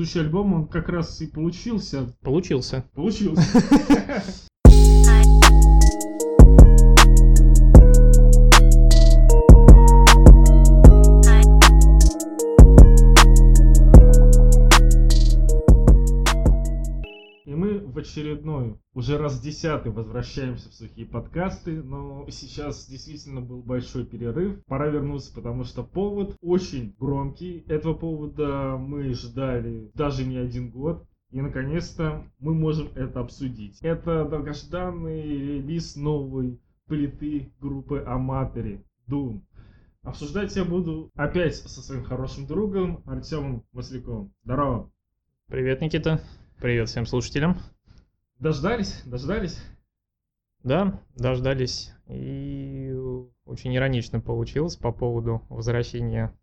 предыдущий альбом, он как раз и получился. Получился. Получился. очередной, уже раз десятый возвращаемся в сухие подкасты, но сейчас действительно был большой перерыв. Пора вернуться, потому что повод очень громкий. Этого повода мы ждали даже не один год. И наконец-то мы можем это обсудить. Это долгожданный релиз новой плиты группы Аматори Doom. Обсуждать я буду опять со своим хорошим другом Артемом Масляковым. Здорово. Привет, Никита. Привет всем слушателям. Дождались? Дождались? Да, дождались. И очень иронично получилось по поводу возвращения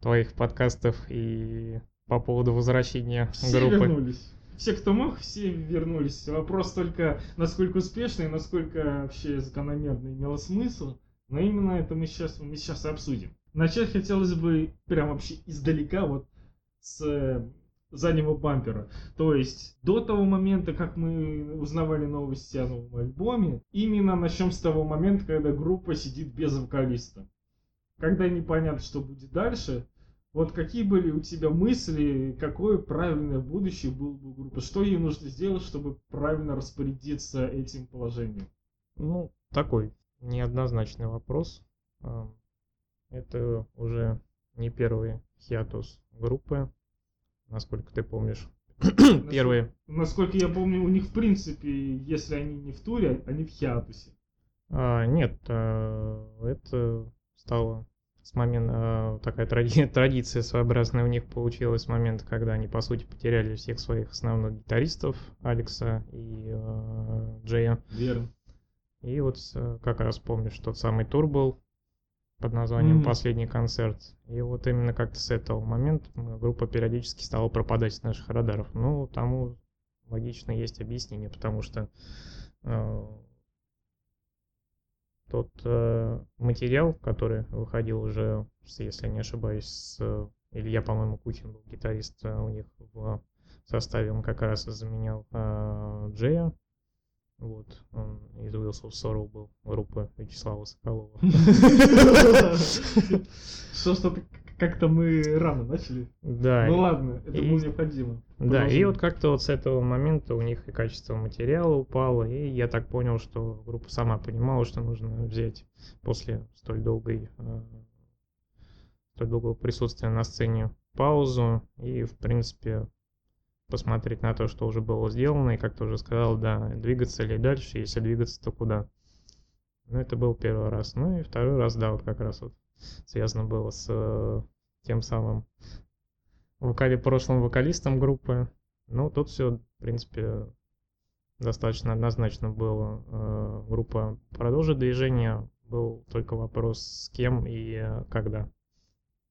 твоих подкастов и по поводу возвращения Все группы. вернулись. Все, кто мог, все вернулись. Вопрос только, насколько успешно и насколько вообще закономерно имело смысл. Но именно это мы сейчас, мы сейчас и обсудим. Начать хотелось бы прям вообще издалека, вот с заднего бампера. То есть до того момента, как мы узнавали новости о новом альбоме, именно начнем с того момента, когда группа сидит без вокалиста. Когда непонятно, что будет дальше, вот какие были у тебя мысли, какое правильное будущее было бы у группы? Что ей нужно сделать, чтобы правильно распорядиться этим положением? Ну, такой неоднозначный вопрос. Это уже не первый хиатус группы, насколько ты помнишь. Первые. Насколько я помню, у них в принципе, если они не в туре, они в хиатусе. А, нет, а, это стало с момента такая тради- традиция своеобразная у них получилась с момента, когда они по сути потеряли всех своих основных гитаристов Алекса и э, Джея. Верно. И вот как раз помню, что тот самый тур был под названием. «Последний концерт». И вот именно как-то с этого момента группа периодически стала пропадать с наших радаров. Ну, тому логично есть объяснение, потому что э, тот э, материал, который выходил уже, если не ошибаюсь, с Илья, по-моему, Кухин был гитарист э, у них в составе, он как раз заменял э, Джея. Вот, он из Wheels of Sorrow был, группы Вячеслава Соколова. Что что-то как-то мы рано начали. Да, Ну ладно, это было необходимо. Да, и вот как-то вот с этого момента у них и качество материала упало, и я так понял, что группа сама понимала, что нужно взять после столь долгой, э, столь долгого присутствия на сцене паузу и, в принципе, посмотреть на то, что уже было сделано, и, как ты уже сказал, да, двигаться ли дальше, если двигаться, то куда. Ну, это был первый раз. Ну и второй раз, да, вот как раз вот связано было с э, тем самым вокали, прошлым вокалистом группы. Ну, тут все, в принципе, достаточно однозначно было. Э, Группа продолжит движение. Был только вопрос с кем и э, когда.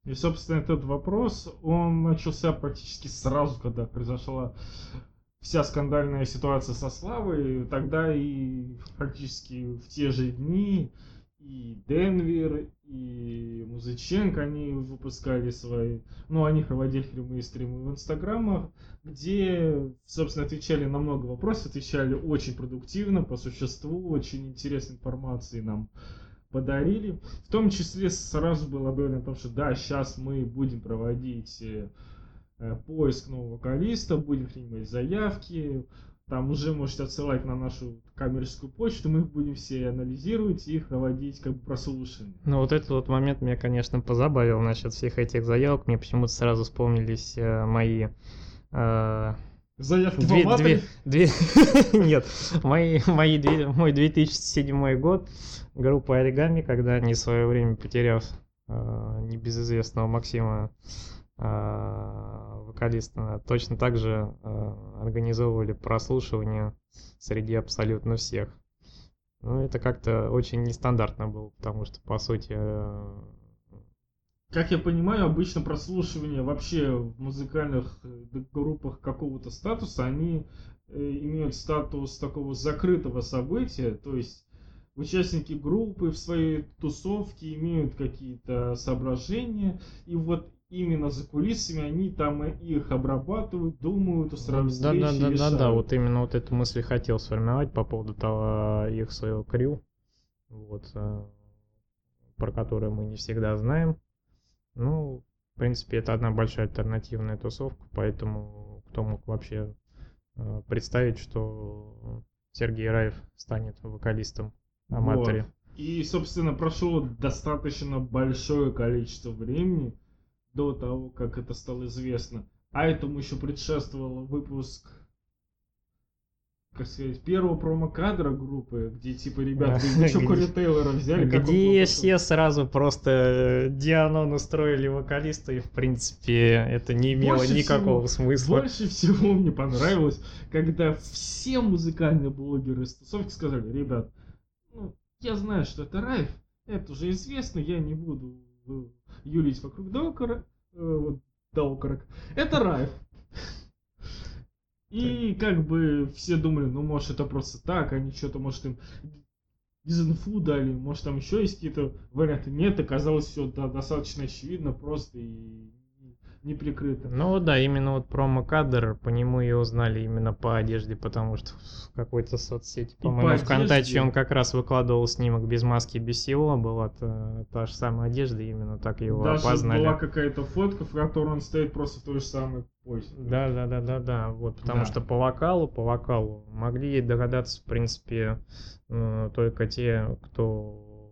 И, собственно, этот вопрос, он начался практически сразу, когда произошла вся скандальная ситуация со Славой. Тогда и практически в те же дни и Денвер, и Музыченко, они выпускали свои... Ну, они проводили прямые стримы в инстаграмах, где, собственно, отвечали на много вопросов, отвечали очень продуктивно, по существу, очень интересной информации нам подарили. В том числе сразу было объявлено о том, что да, сейчас мы будем проводить э, э, поиск нового вокалиста, будем принимать заявки. Там уже можете отсылать на нашу коммерческую почту, мы их будем все анализировать и проводить как бы прослушивание. Ну, вот этот вот момент меня, конечно, позабавил насчет всех этих заявок. Мне почему-то сразу вспомнились э, мои... э, Заявки Две, две, две, нет, мои, мои, две- мой 2007 год, группа Оригами, когда они в свое время, потеряв э, небезызвестного Максима, э, вокалиста, точно так же э, организовывали прослушивание среди абсолютно всех. Ну, это как-то очень нестандартно было, потому что, по сути, э, Как я понимаю, обычно прослушивание вообще в музыкальных э, группах какого-то статуса, они э, имеют статус такого закрытого события, то есть участники группы в своей тусовке имеют какие-то соображения, и вот именно за кулисами они там их обрабатывают, думают, устраивают да, да, встречи, да, да, да, решают. вот именно вот эту мысль хотел сформировать по поводу того, их своего крю, вот, э, про которое мы не всегда знаем. Ну, в принципе, это одна большая альтернативная тусовка, поэтому кто мог вообще э, представить, что Сергей Раев станет вокалистом Аматори. Вот. И, собственно, прошло достаточно большое количество времени до того, как это стало известно. А этому еще предшествовал выпуск, как сказать, первого промо-кадра группы, где типа ребята, вы что Кори Тейлора взяли? Где все сразу просто Дианон устроили вокалиста, и в принципе это не имело Больше никакого всего- смысла. Больше всего мне понравилось, когда все музыкальные блогеры из тусовки сказали, ребят, ну, я знаю, что это Райф, это уже известно, я не буду э, юлить вокруг Докора, э, вот, Докорок. Это Райф. И как бы все думали, ну может это просто так, они что-то, может им дизинфу дали, может там еще есть какие-то варианты. Нет, оказалось все достаточно очевидно, просто и не прикрыто. Ну да, именно вот промо-кадр, по нему и узнали именно по одежде, потому что в какой-то соцсети, по-моему, по ВКонтакте он как раз выкладывал снимок без маски, без всего, была та, та же самая одежда, именно так его Даже опознали. была какая-то фотка, в которой он стоит просто в той же самой позе. Да, да, да, да, да. Вот, потому Да. что по вокалу, по вокалу могли догадаться, в принципе, э, только те, кто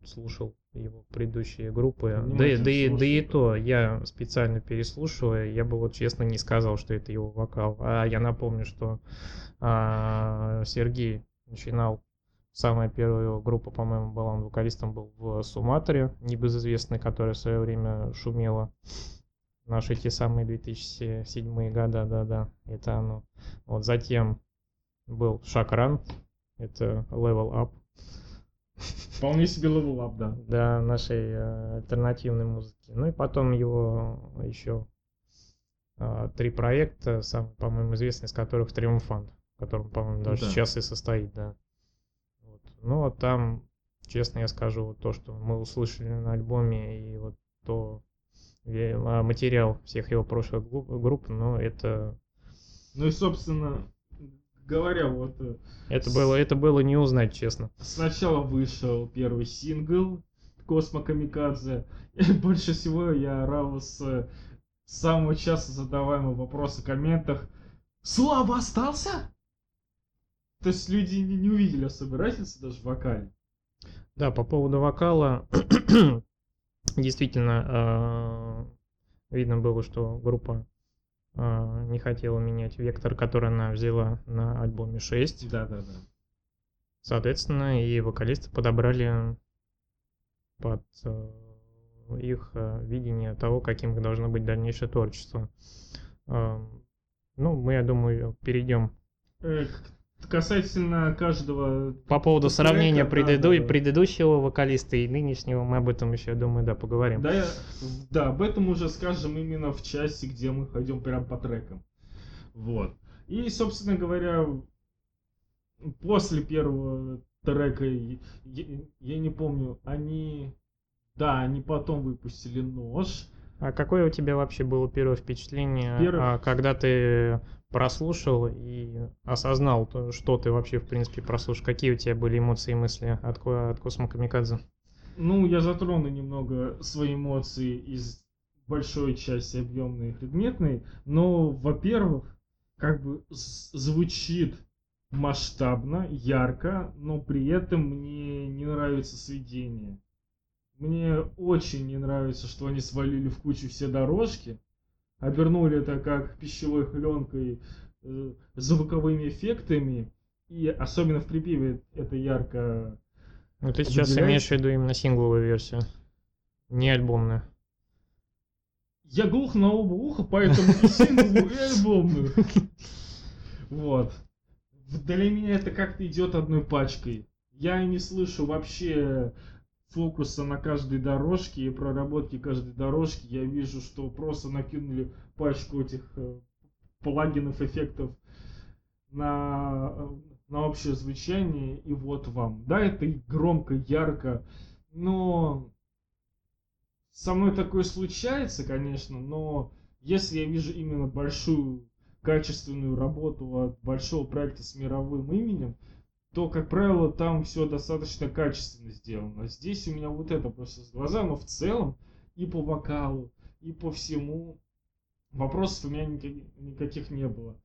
э, слушал его предыдущие группы. Да, Внимательно да, и- да и то, я специально переслушивая, я бы вот честно не сказал, что это его вокал. А я напомню, что а, Сергей начинал Самая первая его группа, по-моему, была, он вокалистом был в Суматре, небезызвестной, которая в свое время шумела. Наши те самые 2007 года, да-да, это оно. Вот затем был Шакран, это Level Up, Вполне себе level up, да. да, нашей э, альтернативной музыки. Ну и потом его еще а, три проекта, самый, по-моему, известный из которых Триумфант, в котором, по-моему, даже Да. сейчас и состоит, да. Вот. Ну вот там, честно я скажу, вот то, что мы услышали на альбоме, и вот то а, материал всех его прошлых групп, но это Ну и, собственно, говоря, вот э, это было это было не узнать, честно. сначала вышел первый сингл Космо Камикадзе. И больше всего я орал с э, самого часто задаваемого вопроса в комментах. Слава остался? То есть люди не, не увидели особой разницы даже в вокале. Да, по поводу вокала, действительно, э, видно было, что группа не хотела менять вектор, который она взяла на альбоме 6. Да, да, да. Соответственно, и вокалисты подобрали под э, их э, видение того, каким должно быть дальнейшее творчество. Ну, мы, я думаю, перейдем Э, к- касательно каждого... по поводу сравнения да, преду- да, да. предыдущего вокалиста и нынешнего. Мы об этом еще, думаю, да, поговорим. Да, я- да, об этом уже скажем именно в части, где мы пойдем прям по трекам. Вот. И, собственно говоря, после первого трека, я, я не помню, они... Да, они потом выпустили нож. А какое у тебя вообще было первое впечатление, Первое- а, когда ты прослушал и осознал, то, что ты вообще, в принципе, прослушал? Какие у тебя были эмоции и мысли от, от Космо Камикадзе? Ну, я затрону немного свои эмоции из большой части объемной и предметной, но, во-первых, как бы звучит масштабно, ярко, но при этом мне не нравится сведение. Мне очень не нравится, что они свалили в кучу все дорожки, обернули это как пищевой пленкой, э, звуковыми эффектами, и особенно в припеве это ярко Ну, ты сейчас имеешь в виду именно сингловую версию, не альбомную. Я глух на оба уха, поэтому и сингловую, и альбомную. Вот. Для меня это как-то идет одной пачкой. Я не слышу вообще фокуса на каждой дорожке и проработки каждой дорожки. Я вижу, что просто накинули пачку этих э, плагинов, эффектов на, э, на общее звучание, и вот вам. Да, это и громко, ярко, но со мной такое случается, конечно, но если я вижу именно большую качественную работу от большого проекта с мировым именем, то, как правило, там все достаточно качественно сделано. Здесь у меня вот это просто с глаза, но в целом и по вокалу, и по всему вопросов у меня никаких, не было.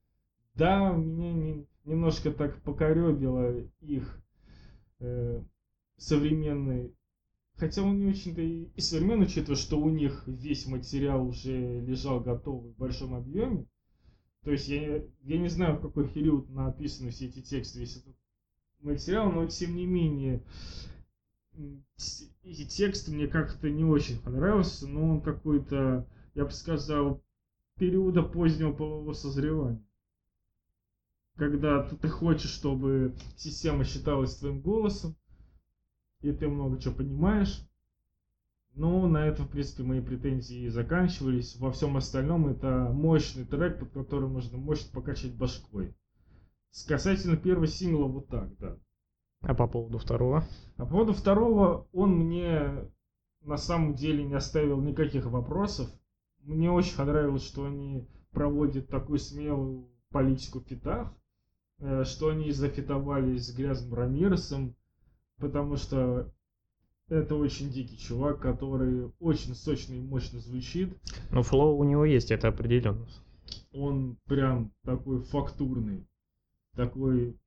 Да, меня не, немножко так покоребило их э, современный Хотя он не очень-то и, и современный, учитывая, что у них весь материал уже лежал готовый в большом объеме. То есть я, я не знаю, в какой период написаны все эти тексты, весь этот материал, но тем не менее эти тексты мне как-то не очень понравился, но он какой-то, я бы сказал, периода позднего полового созревания. Когда ты, ты хочешь, чтобы система считалась твоим голосом, и ты много чего понимаешь. Ну, на этом, в принципе, мои претензии заканчивались. Во всем остальном это мощный трек, под которым можно мощно покачать башкой. С касательно первого сингла вот так, да. А по поводу второго? А по поводу второго, он мне на самом деле не оставил никаких вопросов. Мне очень понравилось, что они проводят такую смелую политику в фитах, э, что они зафитовались с Грязным Рамиросом, потому что это очень дикий чувак, который очень сочно и мощно звучит. Но флоу у него есть, это определенно. Он прям такой фактурный, такой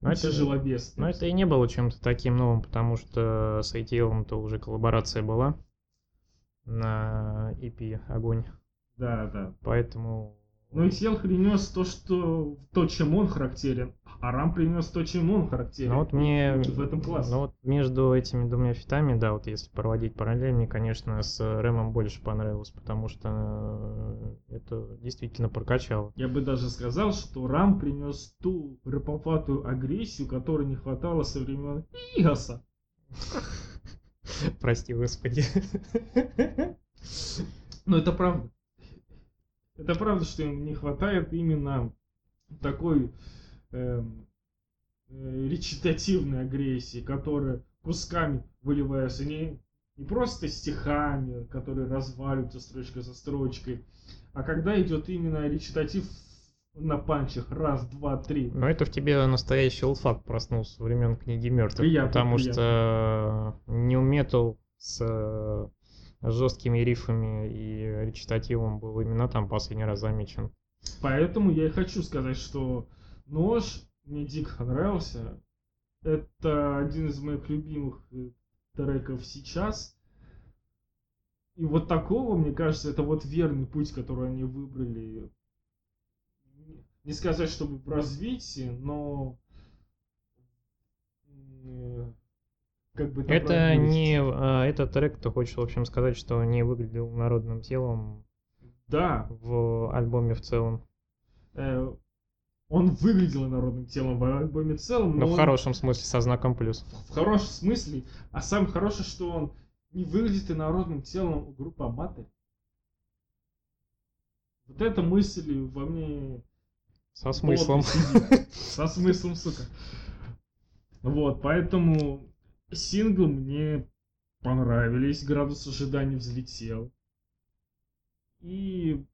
но это, тяжеловес. Но это и не было чем-то таким новым, потому что с ITL-то уже коллаборация была на EP «Огонь». Да, да. Поэтому но ну, Исел принес то, что то, чем он характерен, а Рам принес то, чем он характерен. Ну вот мне в этом классе. Ну вот между этими двумя фитами, да, вот если проводить параллель, мне, конечно, с Рэмом больше понравилось, потому что э, это действительно прокачало. Я бы даже сказал, что Рам принес ту рэповатую агрессию, которой не хватало со времен Игаса. Прости, господи. Но это правда. Это правда, что им не хватает именно такой э, э, речитативной агрессии, которая кусками выливается не, не просто стихами, которые разваливаются строчка за строчкой, а когда идет именно речитатив на панчах. Раз, два, три. Но это в тебе настоящий олфакт проснулся времен книги мертвых. Приятно, потому приятно. что New Metal с жесткими рифами и речитативом был именно там последний раз замечен. Поэтому я и хочу сказать, что нож мне дико понравился. Это один из моих любимых э, треков сейчас. И вот такого, мне кажется, это вот верный путь, который они выбрали. Не сказать, чтобы в развитии, но э, как бы это не а, этот трек, ты хочешь в общем сказать, что не выглядел народным телом. Да. В альбоме в целом. Э, он выглядел народным телом в альбоме в целом. Но, но в он... хорошем смысле со знаком плюс. В хорошем смысле. А самое хорошее, что он не выглядит и народным телом группы Аматы. Вот эта мысль во мне... Со смыслом. Со смыслом, сука. Вот, поэтому Синглы мне понравились, градус ожидания взлетел. И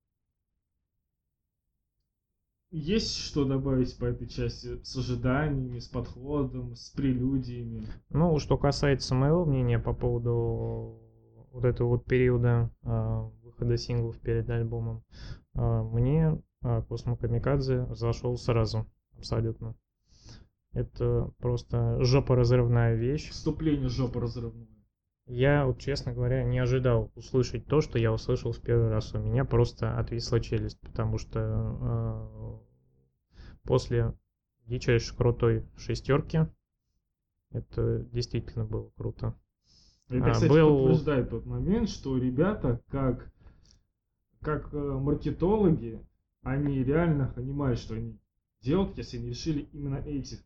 есть что добавить по этой части с ожиданиями, с подходом, с прелюдиями? Ну, что касается моего мнения по поводу вот этого вот периода э, выхода синглов перед альбомом, э, мне э, Космо Камикадзе зашел сразу, абсолютно. Это просто жопоразрывная вещь. Вступление жопоразрывное. Я, вот, честно говоря, не ожидал услышать то, что я услышал в первый раз. У меня просто отвисла челюсть, потому что э, после дичайшей крутой шестерки это действительно было круто. Это, а, кстати, был... подтверждает тот момент, что ребята, как, как э, маркетологи, они реально понимают, что они делают, если они решили именно эти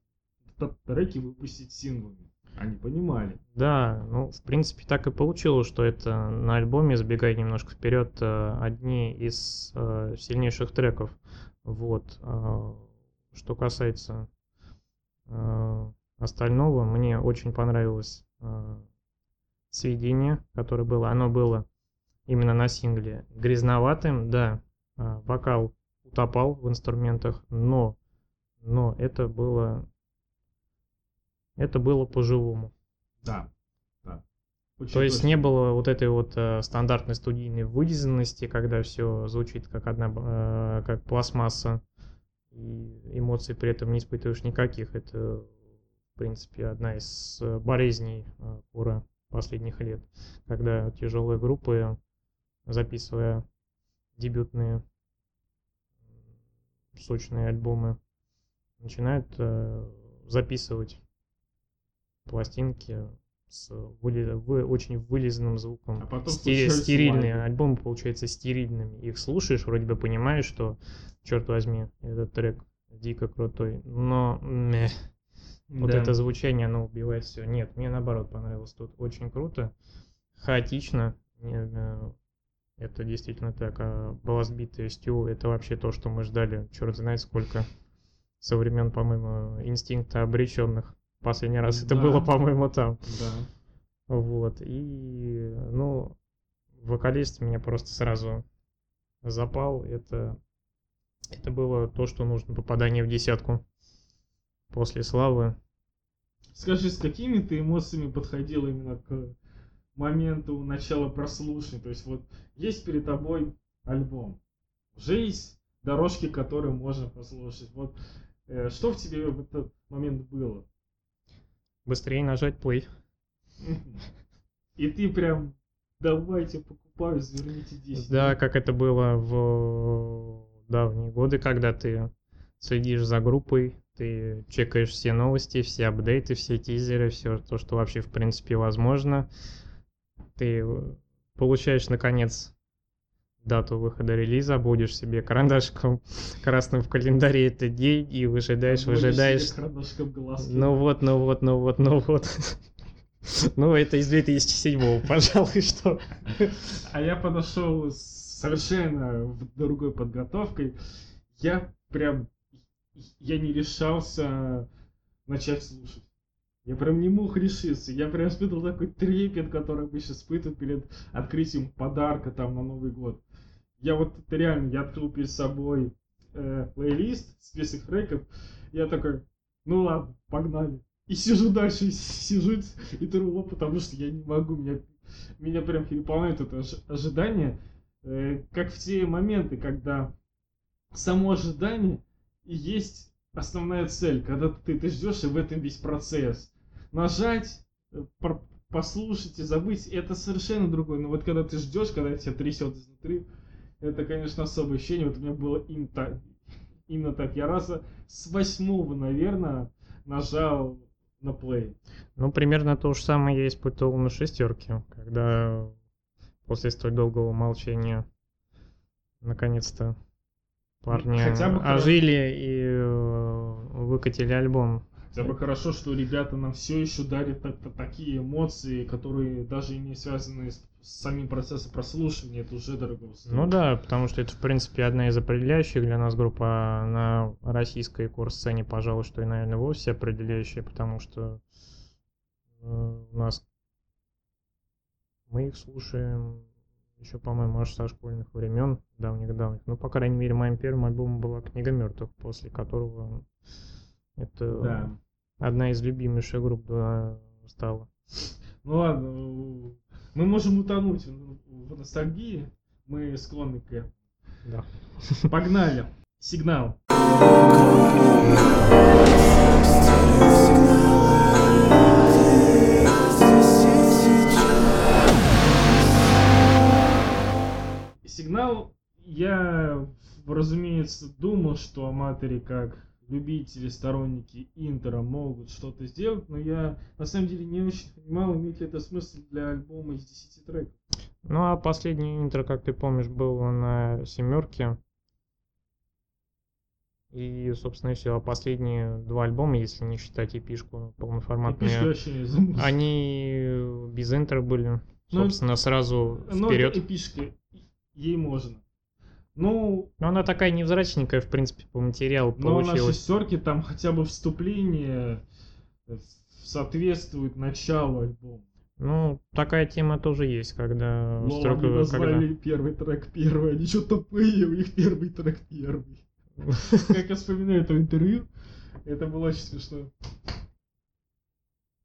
треки выпустить синглами. Они понимали. Да, ну, в принципе, так и получилось, что это на альбоме, забегая немножко вперед, э, одни из э, сильнейших треков. Вот. Э, что касается остального, мне очень понравилось сведение, которое было, оно было именно на сингле грязноватым, да, вокал утопал в инструментах, но, но это было, это было по-живому. Да, да. Очень То есть точно. не было вот этой вот э, стандартной студийной вылизанности, когда все звучит как одна, э, как пластмасса, и эмоций при этом не испытываешь никаких. Это, в принципе, одна из э, болезней э, кура последних лет, когда тяжелые группы, записывая дебютные сочные альбомы, начинают э, записывать пластинки с выли- вы- очень вылизанным звуком. А потом Сте- стерильные. лаги. Альбомы получаются стерильными. Их слушаешь, вроде бы понимаешь, что, черт возьми, этот трек дико крутой. Но мeh, вот Да. это звучание, оно убивает все. Нет, мне наоборот понравилось тут. Очень круто. Хаотично. Э, Это действительно так. А Blastbeat и Стю это вообще то, что мы ждали. Черт знает сколько. Со времен, по-моему, инстинкта обреченных. Последний раз это Да. было, по-моему, там. Да. Вот. И, ну, вокалист меня просто сразу запал. Это, это было то, что нужно. Попадание в десятку. После славы. Скажи, с какими ты эмоциями подходил именно к моменту начала прослушивания? То есть вот есть перед тобой альбом, уже есть дорожки, которые можно послушать. Вот э, что в тебе в этот момент было? Быстрее нажать play. И ты прям давайте покупаю, заверните 10. Да, как это было в давние годы, когда ты следишь за группой, ты чекаешь все новости, все апдейты, все тизеры, все то, что вообще в принципе возможно. Ты получаешь наконец дату выхода релиза, будешь себе карандашком красным в календаре этот день и выжидаешь, себе выжидаешь. Ну вот, ну вот, ну вот, ну вот. Ну, это из 2007 пожалуй, что. А я подошел совершенно другой подготовкой. Я прям, я не решался начать слушать. Я прям не мог решиться. Я прям испытывал такой трепет, который обычно испытывают перед открытием подарка там на Новый год. Я вот реально, я открыл перед собой э, плейлист, список треков. Я такой, ну ладно, погнали. И сижу дальше, сижу и тру, потому что я не могу, меня, меня прям переполняет это ожи- ожидание, э, как в те моменты, когда само ожидание и есть основная цель, когда ты, ты ждешь, и в этом весь процесс. Нажать, э, послушать и забыть, это совершенно другое. Но вот когда ты ждешь, когда тебя трясет изнутри, это, конечно, особое ощущение. Вот у меня было именно так. Именно так. Я раза с восьмого, наверное, нажал на плей. Ну, примерно то же самое я испытывал на шестерке, когда после столь долгого молчания наконец-то парни Хотя бы ожили и э, выкатили альбом. Хотя бы хорошо, что ребята нам все еще дарят та- та- такие эмоции, которые даже не связаны с самим процессом прослушивания, это уже дорого стоит. Ну да, потому что это, в принципе, одна из определяющих для нас групп, а на российской курс-сцене, пожалуй, что и, наверное, вовсе определяющая, потому что э, у нас мы их слушаем еще, по-моему, аж со школьных времен, давних-давних. Ну, по крайней мере, моим первым альбомом была «Книга мертвых», после которого это Да. одна из любимейших групп да, стала. Ну ладно, у- мы можем утонуть в ностальгии, мы склонны к этому. Да. Погнали. Сигнал. Сигнал, я, разумеется, думал, что аматоры как любители, сторонники Интера могут что-то сделать, но я на самом деле не очень понимал, имеет ли это смысл для альбома из 10 треков. Ну, а последний интро, как ты помнишь, был на семерке. И, собственно, все. А последние два альбома, если не считать эпишку И полноформатные, пишка вообще не замутил. они без интро были. Ну, Собственно, сразу Ну, вперед. эпишка, ей можно. Ну, Но она такая невзрачненькая, в принципе, по материалу но на получилась. шестерке там хотя бы вступление э, соответствует началу альбома. Ну, такая тема тоже есть, когда... Но строк- они назвали когда- первый трек первый, они что тупые, у них первый трек первый. Как я вспоминаю это интервью, это было очень смешно.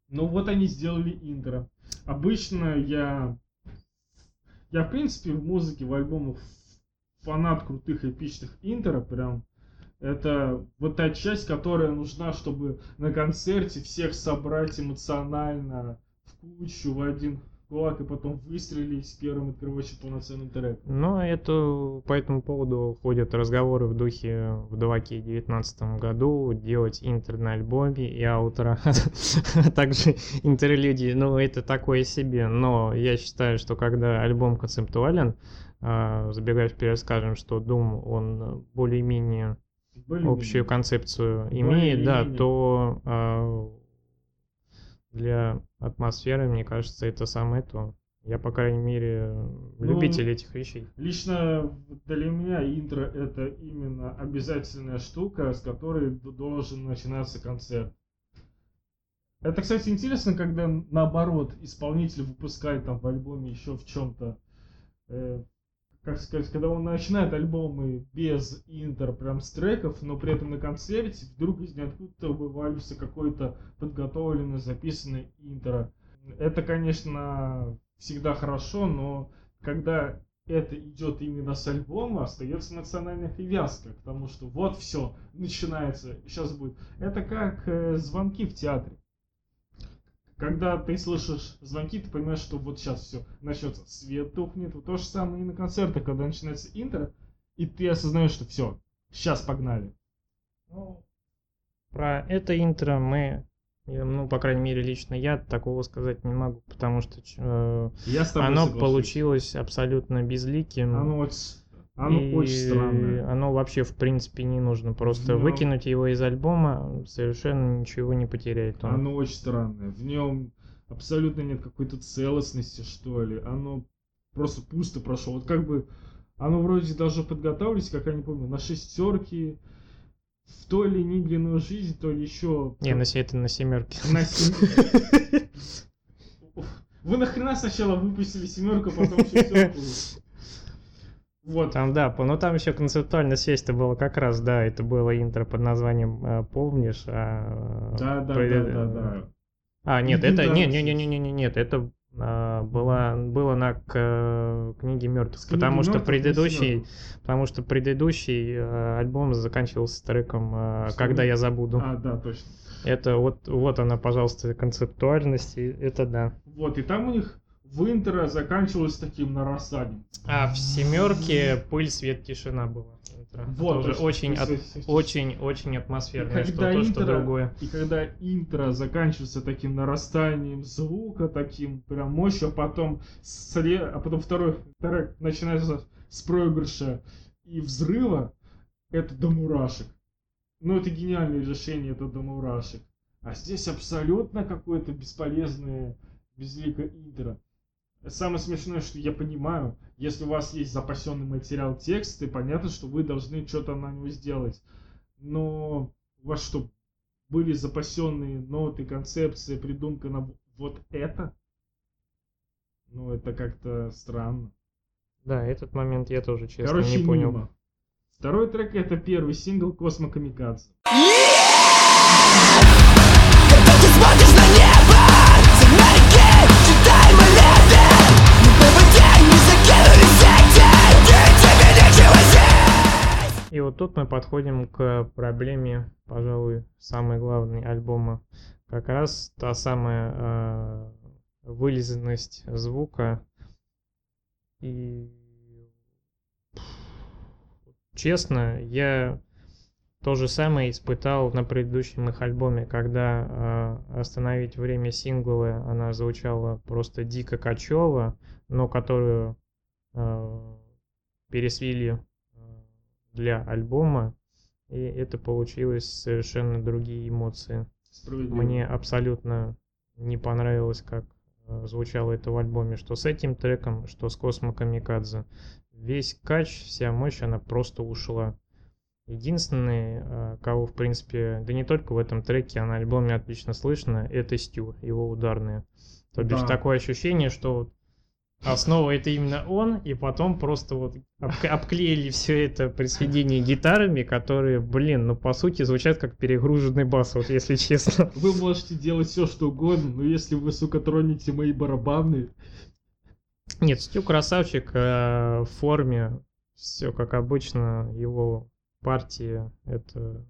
Ну вот они сделали интро. Обычно я... Я, в принципе, в музыке, в альбомах фанат крутых эпичных интро, прям. Это вот та часть, которая нужна, чтобы на концерте всех собрать эмоционально в кучу, в один кулак, и потом выстрелить с первым открывающим полноценным треком. Но это по этому поводу ходят разговоры в духе в 2019 году делать интер на альбоме и аутро, а также интерлюдии. Ну, это такое себе. Но я считаю, что когда альбом концептуален, а, забегая вперед, скажем, что Doom, он более-менее Более-менее. общую концепцию имеет, да, Более-менее. то а, для атмосферы, мне кажется, это самое то. Я, по крайней мере, Ну, любитель этих вещей. Лично для меня интро это именно обязательная штука, с которой должен начинаться концерт. Это, кстати, интересно, когда наоборот исполнитель выпускает там в альбоме еще в чем-то, как сказать, когда он начинает альбомы без интро, прям с треков, но при этом на концерте вдруг из ниоткуда вываливается какой-то подготовленный, записанный интро. Это, конечно, всегда хорошо, но когда это идет именно с альбома, остается национальная привязка к тому, что вот все, начинается, сейчас будет. Это как э, звонки в театре. Когда ты слышишь звонки, ты понимаешь, что вот сейчас все начнется, свет тухнет. Вот то же самое и на концертах, когда начинается интро, и ты осознаешь, что все, сейчас погнали. Ну, Про это интро мы, ну, по крайней мере, лично я такого сказать не могу, потому что э, я оно соглашусь. получилось абсолютно безликим. Оно, очень- оно и очень странное. Оно вообще, в принципе, не нужно. Просто В нём- выкинуть его из альбома совершенно ничего не потеряет. он. Оно очень странное. В нем абсолютно нет какой-то целостности, что ли. Оно просто пусто прошло. Вот как бы оно вроде даже подготавливались, как я не помню, на шестерки, в то ли длинную жизнь, то ли еще... Не, на это на семерке. на сем- Вы нахрена сначала выпустили семерку, а потом шестерку? Вот. Там, да, по- ну там еще концептуальная связь-то была как раз, да, это было интро под названием э, «Помнишь?», а... Да, да, про- да, да, да. А, нет, это, не, Легендарная не, не, не, не, нет, это а, было, было на к, книге мертвых, потому что мёртвых на предыдущий, потому что предыдущий э, альбом заканчивался треком Что «Когда я забуду». А, да, точно. Это вот, вот она, пожалуйста, концептуальность, и это да. Вот, и там у них в интро заканчивалось таким нарастанием. А в семерке пыль, свет, тишина была. Вот, Тоже точно. очень, от- есть, очень, очень атмосферное, что то, что другое. И когда интро заканчивается таким нарастанием звука, таким прям мощью, а потом, сле- а потом второй трек начинается с проигрыша и взрыва, это до мурашек. Ну, это гениальное решение, это до мурашек. А здесь абсолютно какое-то бесполезное, безликое интро. Самое смешное, что я понимаю, если у вас есть запасенный материал текста, понятно, что вы должны что-то на него сделать. Но у вас что, были запасенные ноты, концепция, придумка на вот это? Ну, это как-то странно. Да, этот момент я тоже, честно, Короче, не понял. мимо. Второй трек это первый сингл Космо Камикадзе. Когда И вот тут мы подходим к проблеме, пожалуй, самой главной альбома. Как раз та самая э, вылизанность звука. И честно, я то же самое испытал на предыдущем их альбоме, когда э, остановить время сингловое, она звучала просто дико качево, но которую э, пересвили для альбома, и это получилось совершенно другие эмоции. Мне абсолютно не понравилось, как э, звучало это в альбоме, что с этим треком, что с Космо Камикадзе. Весь кач, вся мощь, она просто ушла. Единственный, э, кого, в принципе, да не только в этом треке, а на альбоме отлично слышно, это Стю, его ударные. То бишь Да. такое ощущение, что вот основа это именно он, и потом просто вот обк- обклеили все это при сведении гитарами, которые, блин, ну по сути звучат как перегруженный бас, вот если честно. Вы можете делать все, что угодно, но если вы, сука, тронете мои барабаны, Нет, Стю красавчик э, в форме, все как обычно, его партии, это,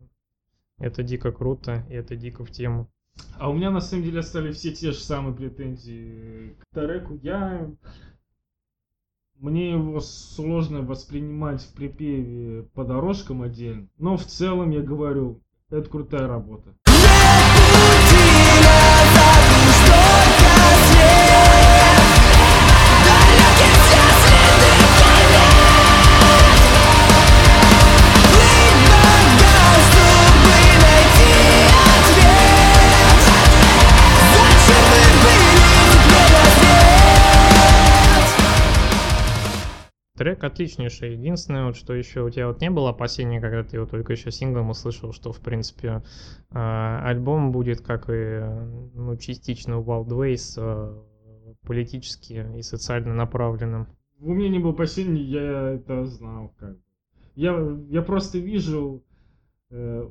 это дико круто, и это дико в тему. А у меня на самом деле остались все те же самые претензии к треку. Я... Мне его сложно воспринимать в припеве по дорожкам отдельно. Но в целом я говорю, это крутая работа. Трек отличнейший. Единственное, вот, что еще у тебя вот не было опасений, когда ты его только еще синглом услышал, что, в принципе, э, альбом будет, как и ну, частично у Wild Ways, э, политически и социально направленным. У меня не было опасений, я это знал как. Я, я просто вижу, э,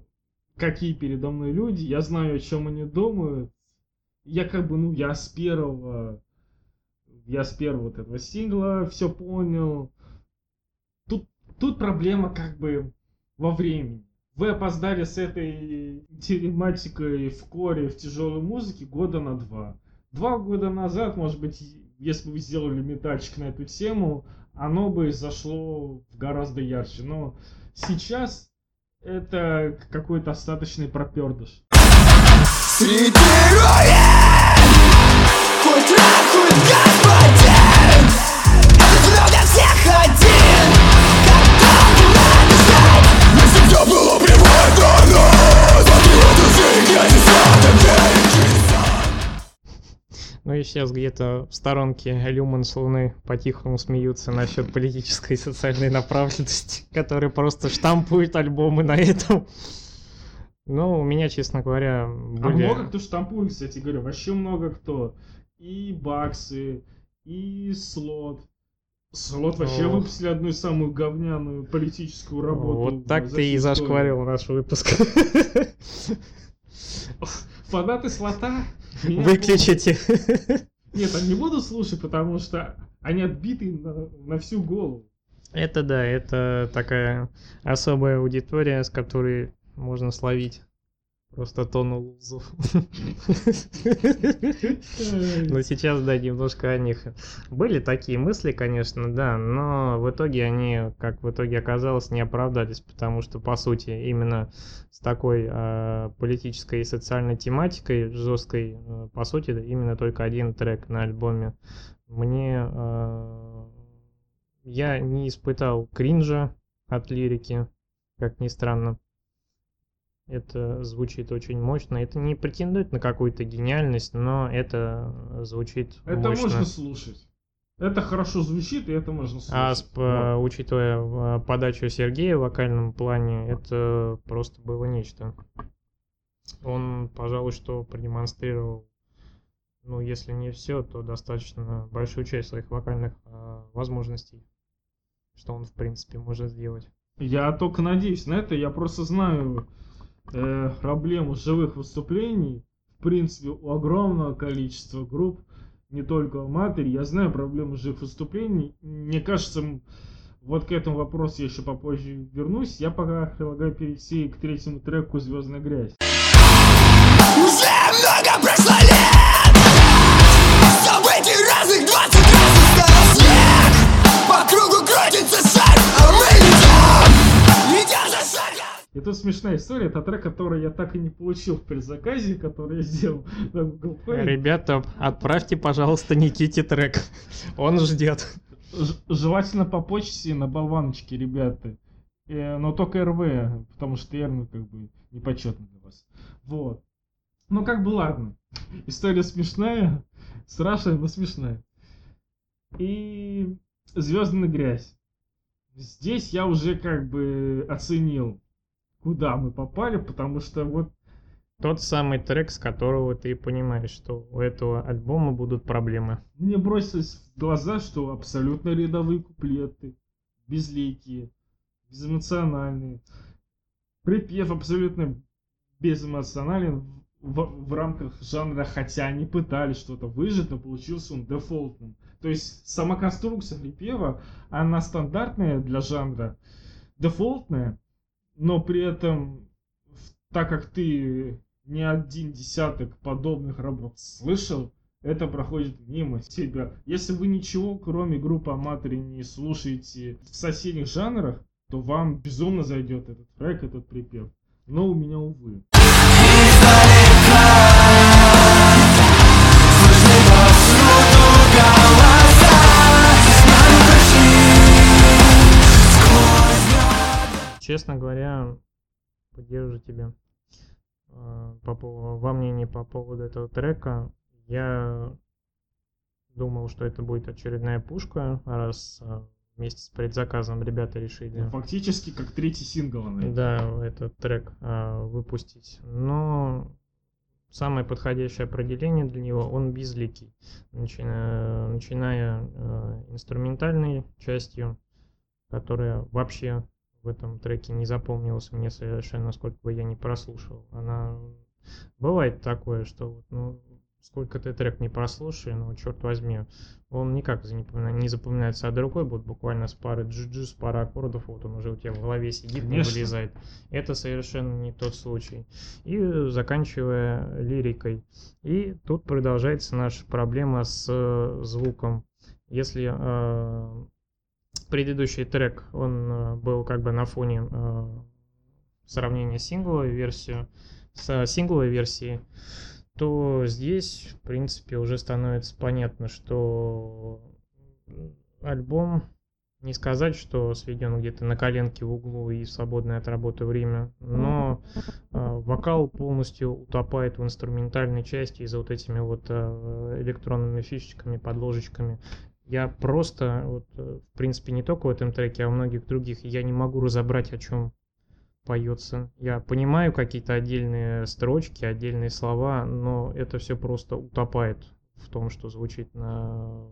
какие передо мной люди, я знаю, о чем они думают. Я как бы, ну, я с первого, я с первого вот этого сингла все понял. Тут, проблема как бы во времени. Вы опоздали с этой тематикой в коре, в тяжелой музыке года на два. Два года назад, может быть, если бы вы сделали метальчик на эту тему, оно бы зашло гораздо ярче. Но сейчас это какой-то остаточный пропердыш. Среди и сейчас где-то в сторонке Люман с Луны по-тихому смеются насчет политической и социальной направленности, которые просто штампуют альбомы на этом. Ну, у меня, честно говоря, А были... много кто штампует, кстати говоря, вообще много кто. И Баксы, и Слот. Слот вообще Ох. выпустили одну самую говняную политическую работу. Вот так ты и зашкварил наш выпуск. Фанаты Слота Выключите. Нет, они не буду слушать, потому что они отбиты на, на всю голову. Это да, это такая особая аудитория, с которой можно словить просто тону лузов. Но сейчас, да, немножко о них. Были такие мысли, конечно, да, но в итоге они, как в итоге оказалось, не оправдались, потому что, по сути, именно с такой э, политической и социальной тематикой жесткой, э, по сути, именно только один трек на альбоме. Мне э, я не испытал кринжа от лирики, как ни странно. Это звучит очень мощно. Это не претендует на какую-то гениальность, но это звучит Это мощно. можно слушать. Это хорошо звучит, и это можно слушать. А с- п- учитывая э, подачу Сергея в вокальном плане, это просто было нечто. Он, пожалуй, что продемонстрировал, ну, если не все, то достаточно большую часть своих вокальных э, возможностей, что он, в принципе, может сделать. Я только надеюсь на это. Я просто знаю э, проблему живых выступлений. В принципе, у огромного количества групп, не только Матери. Я знаю проблему живых выступлений. Мне кажется, вот к этому вопросу я еще попозже вернусь. Я пока предлагаю перейти к третьему треку «Звездная грязь». Уже много прошло лет И тут смешная история. Это трек, который я так и не получил в предзаказе, который я сделал на Google Play. Ребята, отправьте, пожалуйста, Никите трек. Он ждет. Ж- желательно по почте на болваночке, ребята. Э, но только РВ, потому что R, ну, как бы, непочетно для вас. Вот. Ну, как бы, ладно. История смешная, страшная, но смешная. И звездная грязь. Здесь я уже как бы оценил куда мы попали, потому что вот Тот самый трек, с которого ты понимаешь, что у этого альбома будут проблемы. мне бросилось в глаза, что абсолютно рядовые куплеты, безликие, безэмоциональные. Припев абсолютно безэмоционален в, в рамках жанра, хотя они пытались что-то выжить, но получился он дефолтным. То есть сама конструкция припева, она стандартная для жанра, дефолтная, но при этом, так как ты не один десяток подобных работ слышал, это проходит мимо тебя. Если вы ничего, кроме группы Аматори, не слушаете в соседних жанрах, то вам безумно зайдет этот трек, этот припев. Но у меня, увы. Честно говоря, поддерживаю тебя. Э, По, пов- во мнении по поводу этого трека, я думал, что это будет очередная пушка, раз э, вместе с предзаказом ребята решили Фактически как третий сингл она. да, этот трек а, выпустить. Но самое подходящее определение для него, он безликий. Начиная, начиная э, инструментальной частью, которая вообще в этом треке не запомнилась мне совершенно, сколько бы я не прослушал. Она... Бывает такое, что вот, ну, сколько ты трек не прослушай, ну, черт возьми, он никак не запомина- не запоминается, а другой будет буквально с пары джи с пары аккордов, вот он уже у тебя в голове сидит, не Конечно. вылезает. Это совершенно не тот случай. И заканчивая лирикой. И тут продолжается наша проблема с э, звуком. Если э, предыдущий трек, он э, был как бы на фоне э, сравнения сингловой версии с сингловой версией, то здесь, в принципе, уже становится понятно, что альбом не сказать, что сведен где-то на коленке в углу и в свободное от работы время, но э, вокал полностью утопает в инструментальной части и за вот этими вот э, электронными фишечками, подложечками. Я просто, вот, э, в принципе, не только в этом треке, а во многих других, я не могу разобрать, о чем поется. Я понимаю какие-то отдельные строчки, отдельные слова, но это все просто утопает в том, что звучит на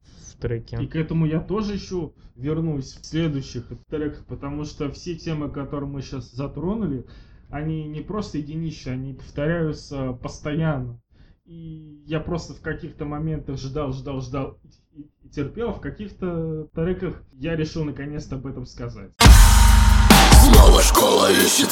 в треке. И к этому я тоже еще вернусь в следующих треках, потому что все темы, которые мы сейчас затронули, они не просто единичные, они повторяются постоянно. И я просто в каких-то моментах ждал, ждал, ждал и, и- и терпел, а в каких-то треках я решил наконец-то об этом сказать. Снова школа ищет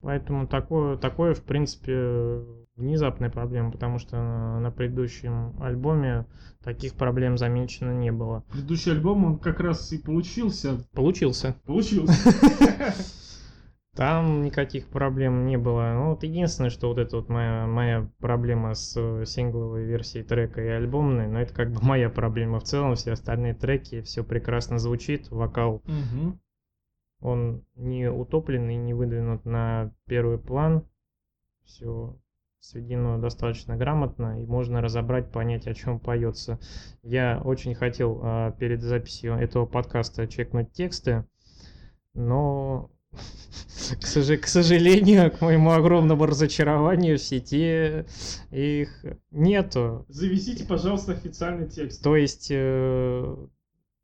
Поэтому такое, такое, в принципе, внезапная проблема, потому что на, предыдущем альбоме таких проблем замечено не было. Предыдущий альбом, он как раз и получился. Получился. Получился. Там никаких проблем не было. Ну, вот единственное, что вот это вот моя, моя проблема с э, сингловой версией трека и альбомной, но это как бы моя проблема. В целом все остальные треки, все прекрасно звучит, вокал Мгм. он не утоплен и не выдвинут на первый план. Все сведено достаточно грамотно, и можно разобрать, понять, о чем поется. Я очень хотел а, перед записью этого подкаста чекнуть тексты, но, к, сожа- к сожалению, к моему огромному разочарованию, в сети их нету. Завезите, пожалуйста, официальный текст. То есть, э,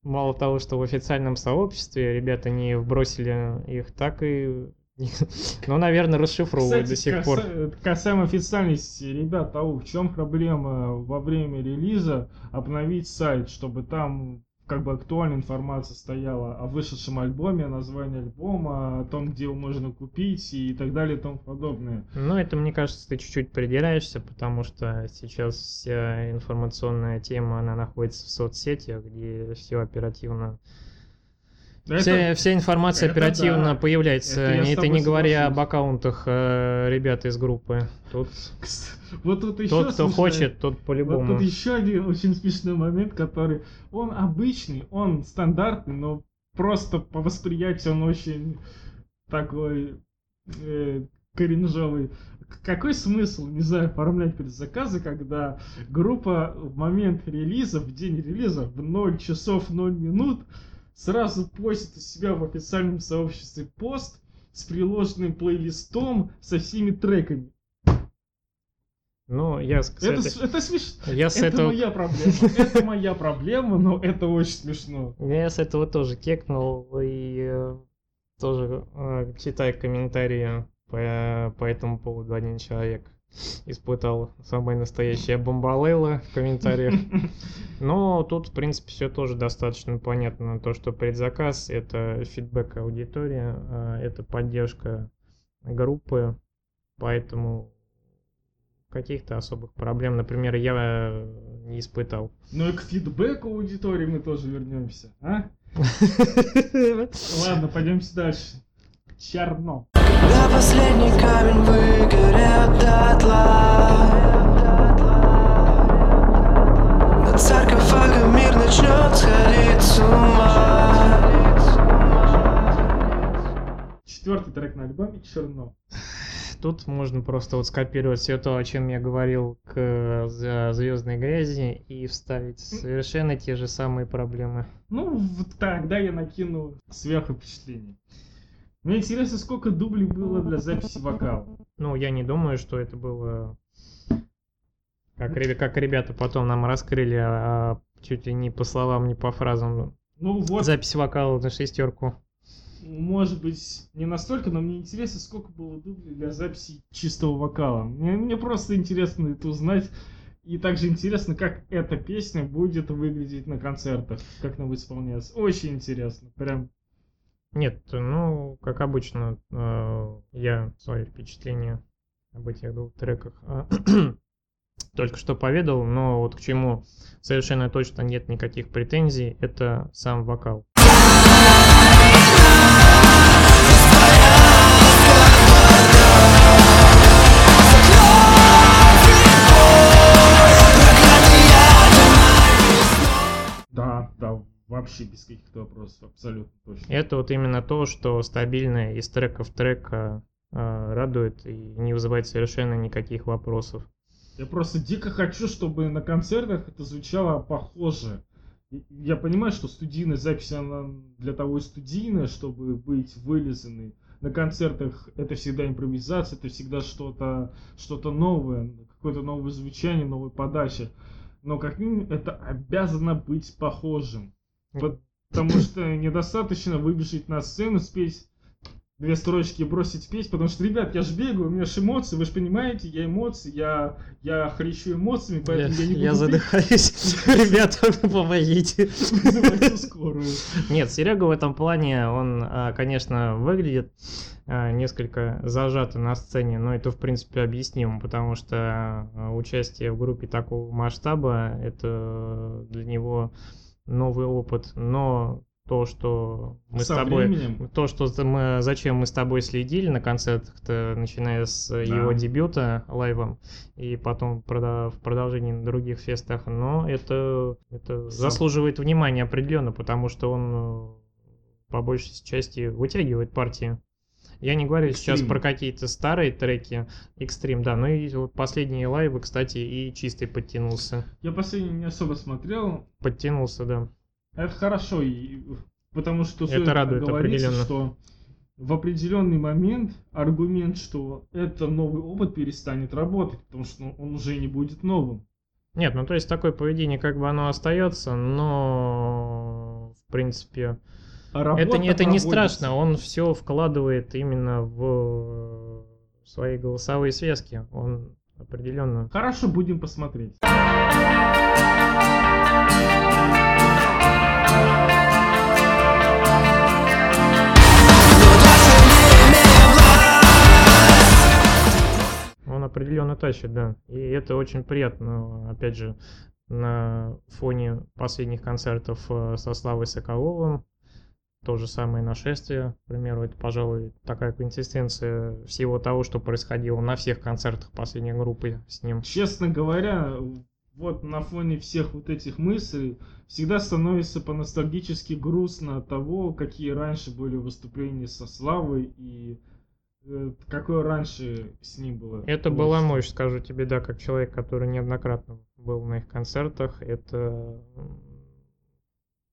мало того, что в официальном сообществе ребята не вбросили их, так и... Ну, наверное, расшифровывают до сих пор. каса- касаемо официальности, ребят, ау, в чем проблема во время релиза обновить сайт, чтобы там как бы актуальная информация стояла о вышедшем альбоме, о названии альбома, о том, где его можно купить и так далее и тому подобное. Ну, это, мне кажется, ты чуть-чуть придираешься, потому что сейчас вся информационная тема, она находится в соцсетях, где все оперативно... Вся, Это- вся информация это оперативно да. появляется, Это это не говоря об аккаунтах э, ребят из группы. Тут Вот тут еще тот, кто хочет, тот Вот по-любому. тут еще один очень смешной момент, который он обычный, он стандартный, но просто по восприятию он очень такой э, кринжовый. какой смысл, не знаю, оформлять предзаказы, когда группа в момент релиза, в день релиза, в 0 часов 0 минут, сразу постит у себя в официальном сообществе пост с приложенным плейлистом со всеми треками. Ну, я, кстати, Это, это смешно. я с Это этого... моя проблема. Это моя проблема, но это очень смешно. Я с этого тоже кекнул и э, тоже э, читая комментарии по, по этому поводу один человек испытал самое настоящее бомбалейло в комментариях. Но тут, в принципе, все тоже достаточно понятно. То, что предзаказ — это фидбэк аудитории, а это поддержка группы, поэтому каких-то особых проблем, например, я не испытал. Ну и к фидбэку аудитории мы тоже вернемся, а? Ладно, пойдемте дальше. Черно. Да последний камень выгорел дотла Над саркофагом мир начнет сходить с ума Четвертый трек на альбоме Черно. Тут можно просто вот скопировать все то, о чем я говорил к звездной грязи и вставить совершенно те же самые проблемы. Ну, вот тогда я накину сверху впечатление. Мне интересно, сколько дублей было для записи вокала. Ну, я не думаю, что это было... Как, как ребята потом нам раскрыли, а, чуть ли не по словам, не по фразам, Ну вот, запись вокала на шестерку. может быть, не настолько, но мне интересно, сколько было дублей для записи чистого вокала. Мне, мне просто интересно это узнать. И также интересно, как эта песня будет выглядеть на концертах, как она будет исполняться. Очень интересно, прям. Нет, ну, как обычно, э, я свои впечатления об этих двух треках э, только что поведал, но вот к чему совершенно точно нет никаких претензий, это сам вокал. Вообще без каких-то вопросов, абсолютно точно. Это вот именно то, что стабильно из трека в трек э, радует и не вызывает совершенно никаких вопросов. Я просто дико хочу, чтобы на концертах это звучало похоже. Я понимаю, что студийная запись, она для того и студийная, чтобы быть вылизанной. На концертах это всегда импровизация, это всегда что-то что новое, какое-то новое звучание, новая подача. Но как минимум это обязано быть похожим. Потому что недостаточно выбежать на сцену, спеть две строчки и бросить петь, потому что, ребят, я же бегаю, у меня же эмоции, вы же понимаете, я эмоции, я, я хрещу эмоциями, поэтому я, не буду я задыхаюсь. Ребята, помогите. вызывайте скорую. Нет, Серега в этом плане, он, а, конечно, выглядит а, несколько зажато на сцене, но это, в принципе, объяснимо, потому что а, участие в группе такого масштаба, это для него новый опыт, но то, что мы Со с тобой... временем. То, что мы, зачем мы с тобой следили на концертах-то, начиная с его дебюта лайвом и потом в продолжении на других фестах, но это, это Сам. заслуживает внимания определенно, потому что он э, по большей части вытягивает партии. Я не говорю сейчас Экстрим. про какие-то старые треки, экстрим, да, ну и вот последние лайвы, кстати, и чистый подтянулся. Я последний не особо смотрел, Подтянулся, да. это хорошо, и, потому что Это радует определенно. что в определенный момент аргумент, что это новый опыт перестанет работать, потому что ну, он уже не будет новым. Нет, ну то есть такое поведение как бы оно остается, но в принципе работа это, не- это не страшно, он все вкладывает именно в свои голосовые связки, он определенно. Хорошо, будем посмотреть. Он определенно тащит, да. И это очень приятно, опять же, на фоне последних концертов э, со Славой Соколовым. То же самое нашествие, к примеру, это, пожалуй, такая консистенция всего того, что происходило на всех концертах последней группы с ним. Честно говоря, вот на фоне всех вот этих мыслей всегда становится по-ностальгически грустно от того, какие раньше были выступления со Славой и э, какое раньше с ним было. Это была мощь, скажу тебе, да, как человек, который неоднократно был на их концертах, это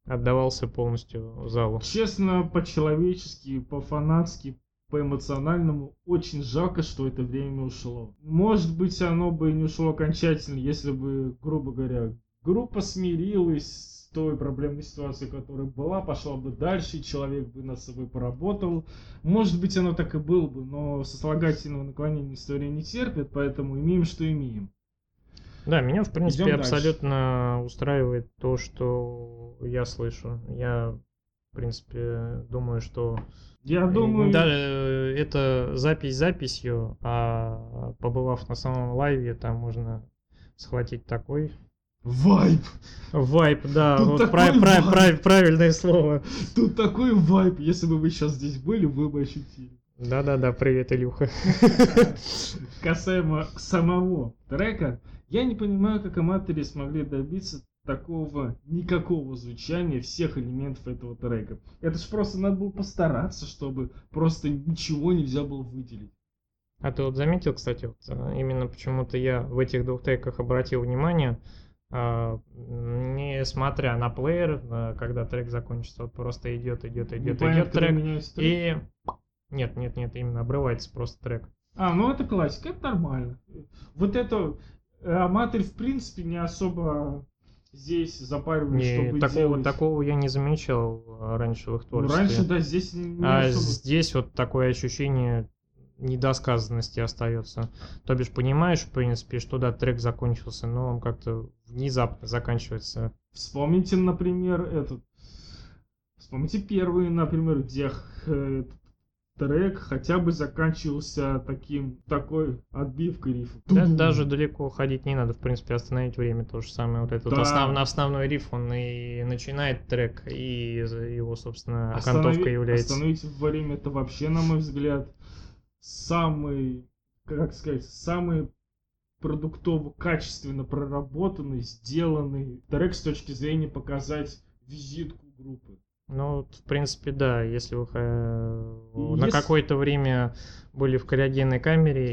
отдавался полностью залу. Честно, по-человечески, по-фанатски, по-эмоциональному, очень жалко, что это время ушло. Может быть, оно бы не ушло окончательно, если бы, грубо говоря, группа смирилась с той проблемной ситуацией, которая была, пошла бы дальше, человек бы над собой поработал. Может быть, оно так и было бы, но сослагательного наклонения история не терпит, поэтому имеем, что имеем. Да, меня, в принципе, Идем дальше. абсолютно устраивает то, что я слышу. Я, в принципе, думаю, что Я думаю, Да, э, это запись записью, а побывав на самом лайве, там можно схватить такой вайб! вайп, да, Тут вот такой прав- прав- прав- правильное слово. Тут такой вайб, если бы вы сейчас здесь были, вы бы ощутили. Да-да-да, привет, Илюха. Касаемо самого трека, я не понимаю, как аматоры смогли добиться такого никакого звучания всех элементов этого трека. Это ж просто надо было постараться, чтобы просто ничего нельзя было выделить. А ты вот заметил, кстати, вот, э, именно почему-то я в этих двух треках обратил внимание, а, несмотря на плеер, э, когда трек закончится, вот просто идет, идет, идет, Непонятно, идет трек, и нет, нет, нет, именно обрывается просто трек. А, ну это классика, это нормально. Вот это э, аматоры в принципе не особо здесь запаривались, Не, чтобы такого, делать. такого я не замечал а, раньше в их Ну, творчестве. раньше, да, здесь не а особо. здесь вот такое ощущение недосказанности остается. То бишь понимаешь, в принципе, что да, трек закончился, но он как-то внезапно заканчивается. Вспомните, например, этот. Вспомните первый, например, где трек хотя бы заканчивался таким такой отбивкой рифа. Да, даже далеко ходить не надо, в принципе, остановить время то же самое. Вот этот Да. основ- основной риф, он и начинает трек, и его, собственно, Останови- окантовка является. Остановить время это вообще, на мой взгляд, самый, как сказать, самый продуктово, качественно проработанный, сделанный трек с точки зрения показать визитку группы. Ну, в принципе, да, если вы на Если- какое-то время были в криогенной камере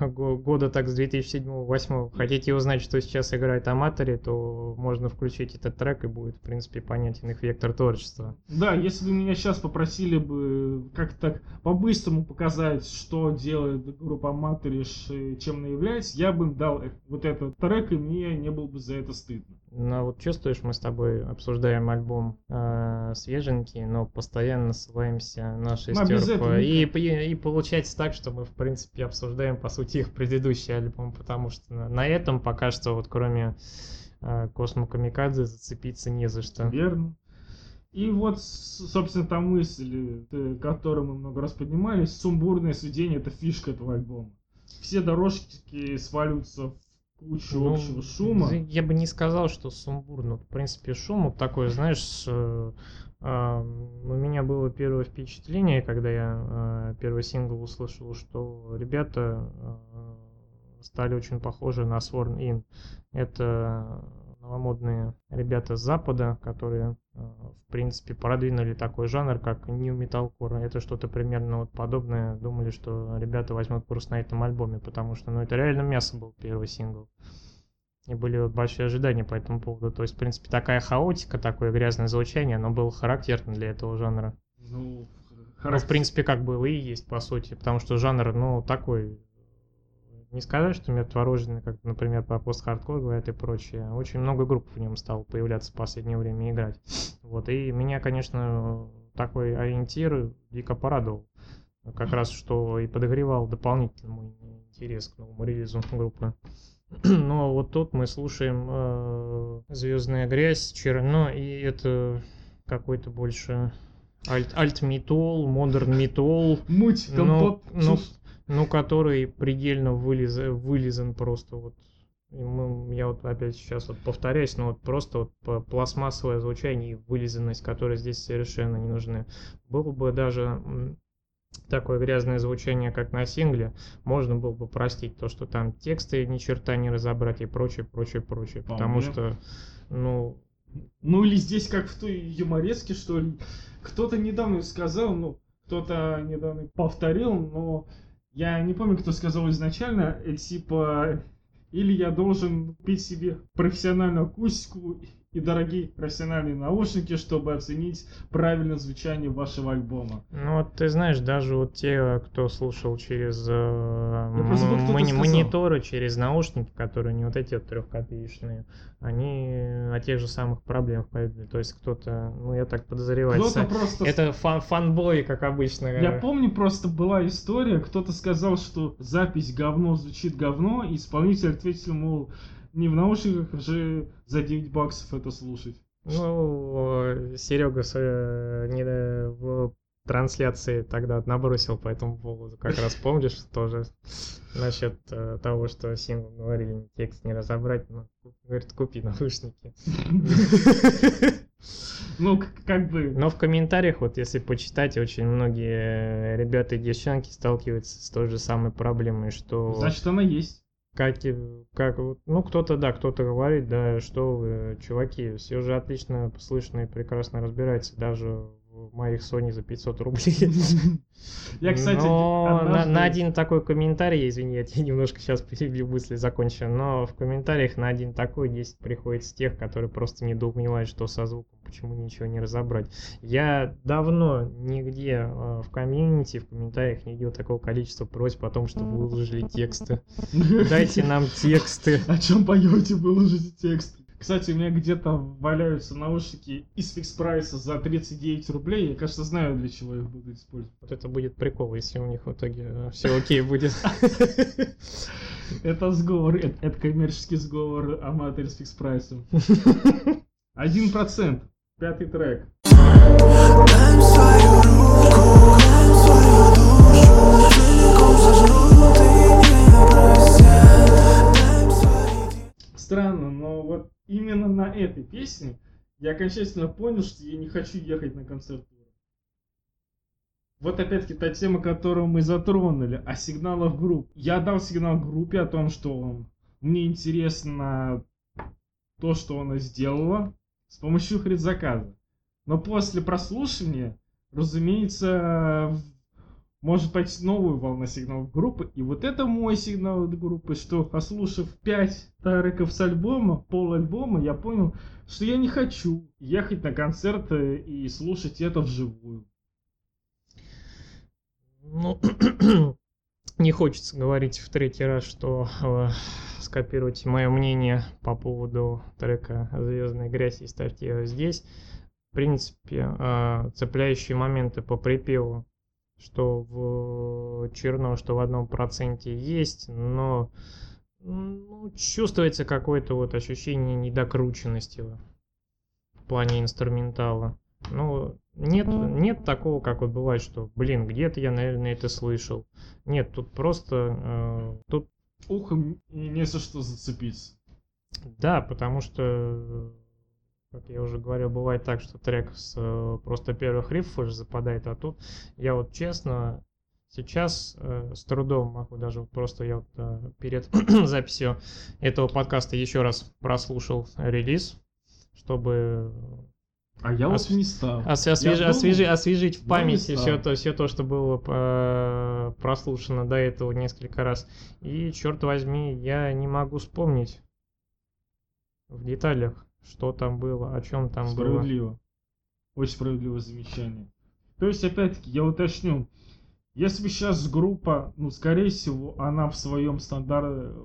и го- года так с 2007-2008 хотите узнать, что сейчас играет Аматори, то можно включить этот трек и будет, в принципе, понятен их вектор творчества. Да, если бы меня сейчас попросили бы как-то так по-быстрому показать, что делает группа Матриш, чем она является, я бы им дал э- вот этот трек, и мне не было бы за это стыдно. Но вот чувствуешь, мы с тобой обсуждаем альбом э, свеженький, но постоянно ссылаемся на шестерку. этого И, и, и получается так, что мы, в принципе, обсуждаем, по сути, их предыдущий альбом, потому что на, этом пока что, вот кроме э, Космо Камикадзе, зацепиться не за что. Верно. И вот, собственно, та мысль, э, которую мы много раз поднимались, сумбурное сведение это фишка этого альбома. Все дорожки сваливаются в кучу Ну, общего шума. Я бы не сказал, что сумбурно. В принципе, шум вот такой, знаешь, с, э, а, у меня было первое впечатление, когда я э, первый сингл услышал, что ребята э, стали очень похожи на Sworn In. Это новомодные ребята с Запада, которые, э, в принципе, продвинули такой жанр, как New Metalcore. Это что-то примерно вот подобное. Думали, что ребята возьмут курс на этом альбоме, потому что, ну, это реально мясо был первый сингл. И были вот большие ожидания по этому поводу. То есть, в принципе, такая хаотика, такое грязное звучание, оно было характерно для этого жанра. Ну, Ну, в принципе, как было и есть, по сути. Потому что жанр, ну, такой... Не сказать, что мертворожденный, как, например, про пост-хардкор говорят и прочее. Очень много групп в нем стало появляться в последнее время играть. Вот. И меня, конечно, такой ориентир дико порадовал. Как раз, что и подогревал дополнительно мой интерес к новому релизу группы. Но вот тут мы слушаем э, Звездная грязь, черно, и это какой-то больше альт, альт-метал, модерн метал, муть, ну, компот, ну, чувств. Ну, который предельно вылез, вылизан просто вот. Мы- я вот опять сейчас вот повторяюсь, но вот просто вот пластмассовое звучание и вылизанность, которые здесь совершенно не нужны. Было бы даже такое грязное звучание, как на сингле, можно было бы простить то, что там тексты ни черта не разобрать и прочее, прочее, прочее. Потому Вполне. что, ну, Ну или здесь как в той юмореске, что ли. Кто-то недавно сказал, ну, кто-то недавно повторил, но я не помню, кто сказал изначально, э, типа, или я должен купить себе профессиональную акустику и дорогие профессиональные наушники, чтобы оценить правильное звучание вашего альбома. Ну вот ты знаешь, даже вот те, кто слушал через э, вот м- сказал. мониторы, через наушники, которые не вот эти вот трехкопеечные, они о тех же самых проблемах поведали. То есть кто-то, ну я так подозреваю, Кто-то просто... это фан фанбой, как обычно. Я помню, просто была история, кто-то сказал, что запись говно звучит говно, и исполнитель ответил, мол, не в наушниках же за 9 баксов это слушать. Ну, Серега не, э, в трансляции тогда набросил по этому поводу. Как раз помнишь тоже насчет э, того, что сингл говорили, текст не разобрать, но говорит, купи наушники. Ну, как бы... Но в комментариях, вот если почитать, очень многие ребята и девчонки сталкиваются с той же самой проблемой, что Значит, она есть. Как, как ну кто-то, да, кто-то говорит, да, что чуваки, все же отлично слышно и прекрасно разбирается, даже в моих Sony за 500 рублей. Я, кстати, Но на, однажды- на один такой комментарий, извини, я тебя немножко сейчас перебью, мысли закончу, но в комментариях на один такой 10 приходится тех, которые просто недоумевают, что со звуком, почему ничего не разобрать. Я давно нигде э, в комьюнити, в комментариях не видел такого количества просьб о том, чтобы выложили тексты. Дайте нам тексты. О чем поете, выложите текст. Кстати, у меня где-то валяются наушники из Fix Price а за 39 рублей. Я, кажется, знаю, для чего их буду использовать. Вот это будет прикол, если у них в итоге все окей будет. Это сговор, это, это коммерческий сговор Amatory с Fix Price ом. Один процент. Пятый трек. Дай свою руку, дай свою душу Целиком сожру, ты не просят Дай свои Странно, именно на этой песне я окончательно понял, что я не хочу ехать на концерт. Вот опять-таки та тема, которую мы затронули, о сигналах групп. Я дал сигнал группе о том, что мне интересно то, что она сделала с помощью предзаказа. Но после прослушивания, разумеется, может пойти новую волна сигналов группы. И вот это мой сигнал от группы, что послушав 5 треков с альбома, пол альбома, я понял, что я не хочу ехать на концерты и слушать это вживую. Ну, не хочется говорить в третий раз, что э, скопируйте мое мнение по поводу трека «Звездная грязь» и ставьте его здесь. В принципе, э, цепляющие моменты по припеву, что в черно, что в одном проценте есть, но ну, чувствуется какое-то вот ощущение недокрученности в плане инструментала. Ну, нет, нет такого, как вот бывает, что, блин, где-то я, наверное, это слышал. Нет, тут просто, э, тут, Ухом не за что зацепиться. да, потому что, как я уже говорил, бывает так, что трек с э, просто первых рифов западает, а тут я вот честно сейчас э, с трудом могу даже вот просто я вот э, перед записью этого подкаста еще раз прослушал релиз, чтобы А я вот Осв- не стал. Ос- Я освежи- думал, освежи- освежить в памяти все то, все то, что было э, прослушано до этого несколько раз. И, черт возьми, я не могу вспомнить в деталях, что там было, о чем там было. Справедливо. Очень справедливое замечание. То есть, опять-таки, я уточню. Если бы сейчас группа, ну, скорее всего, она в своем стандарт,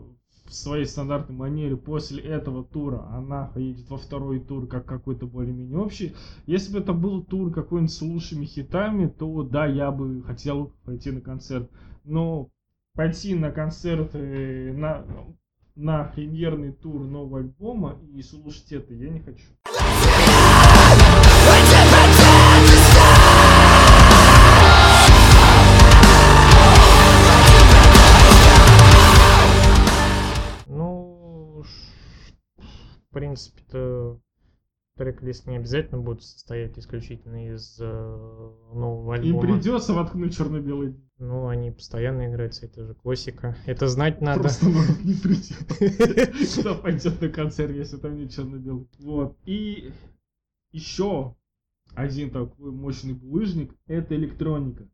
в своей стандартной манере после этого тура, она поедет во второй тур как какой-то более-менее общий. Если бы это был тур какой-нибудь с лучшими хитами, то да, я бы хотел пойти на концерт. Но пойти на концерт на, на премьерный тур нового альбома и слушать это я не хочу. Ну, в принципе-то трек-лист не обязательно будет состоять исключительно из э, нового Им альбома. придется воткнуть черно-белый. Ну, они постоянно играются, это же классика. Это знать надо. Просто народ не придет. Кто пойдет на концерт, если там не черно-белый. Вот. И еще один такой мощный булыжник это электроника.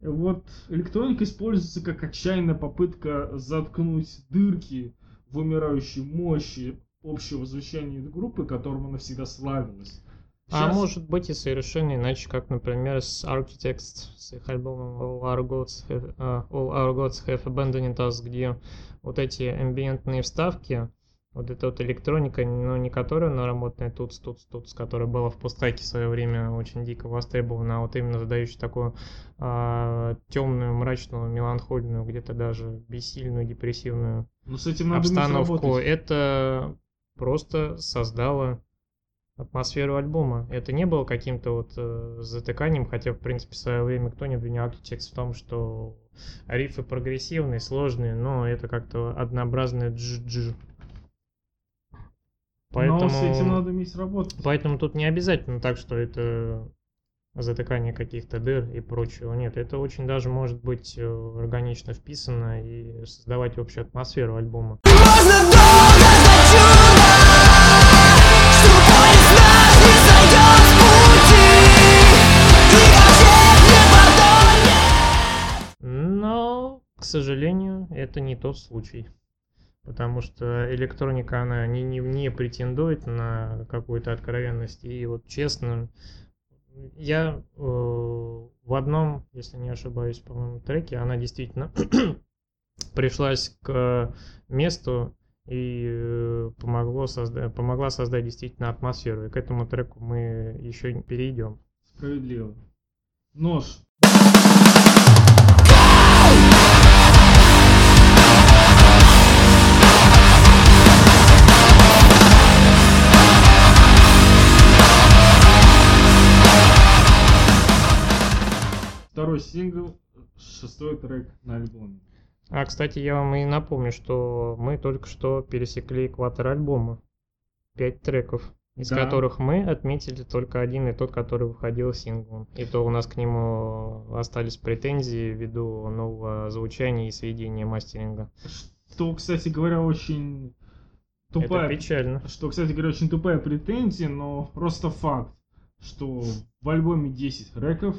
Вот электроника используется как отчаянная попытка заткнуть дырки в умирающей мощи общего звучания группы, которым она всегда славилась. А Щас- может быть и совершенно иначе, как, например, с Architects, с их альбомом All Our Gods Have, а, All Our Gods Have Abandoned Us, где вот эти амбиентные вставки, вот эта вот электроника, ну не которая наработанная тут, тут, тут, с которой была в постаке в свое время очень дико востребована, а вот именно задающая такую темную, мрачную, меланхольную, где-то даже бессильную, депрессивную Но с этим надо обстановку, это просто создало атмосферу альбома. Это не было каким-то вот э, затыканием, хотя, в принципе, в свое время кто не обвинял Architects в том, что рифы прогрессивные, сложные, но это как-то однообразное дж-дж. Поэтому, Но с этим надо уметь работать. поэтому тут не обязательно так, что это затыкание каких-то дыр и прочего. Нет, это очень даже может быть э, органично вписано и создавать общую атмосферу альбома. К сожалению, это не тот случай. Потому что электроника, она не, не, не претендует на какую-то откровенность. И вот честно, я э, в одном, если не ошибаюсь, по-моему, треке, она действительно пришлась к месту и э, помогло созда- помогла создать действительно атмосферу. И к этому треку мы еще перейдем. Справедливо. Нож. Второй сингл, шестой трек на альбоме. А, кстати, я вам и напомню, что мы только что пересекли экватор альбома. Пять треков, из Да. которых мы отметили только один и тот, который выходил синглом. И то у нас к нему остались претензии ввиду нового звучания и сведения мастеринга. Что, кстати говоря, очень Это тупая печально. что, кстати говоря, очень тупая претензия, но просто факт, что в альбоме 10 треков,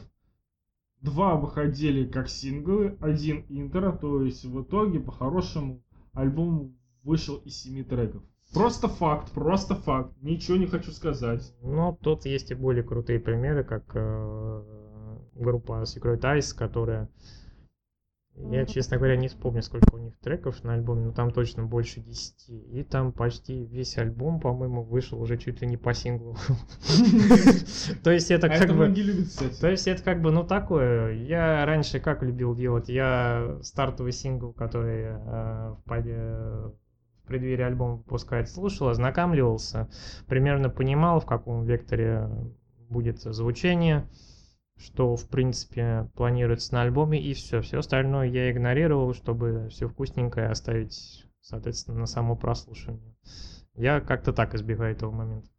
два выходили как синглы, один интро, то есть в итоге, по-хорошему, альбом вышел из 7 треков. Просто факт, просто факт, ничего не хочу сказать. Но тут есть и более крутые примеры, как э, группа Secret Eyes, которая... Я, честно говоря, не вспомню, сколько у них треков на альбоме, но там точно больше 10. И там почти весь альбом, по-моему, вышел уже чуть ли не по синглу. То есть это А как бы... То есть это как бы, ну такое, я раньше как любил делать, я стартовый сингл, который э, в, поде- в преддверии альбома выпускает, слушал, ознакомливался, примерно понимал, в каком векторе будет звучание, что в принципе планируется на альбоме, и все, все остальное я игнорировал, чтобы все вкусненькое оставить, соответственно, на само прослушивание. Я как-то так избегаю этого момента.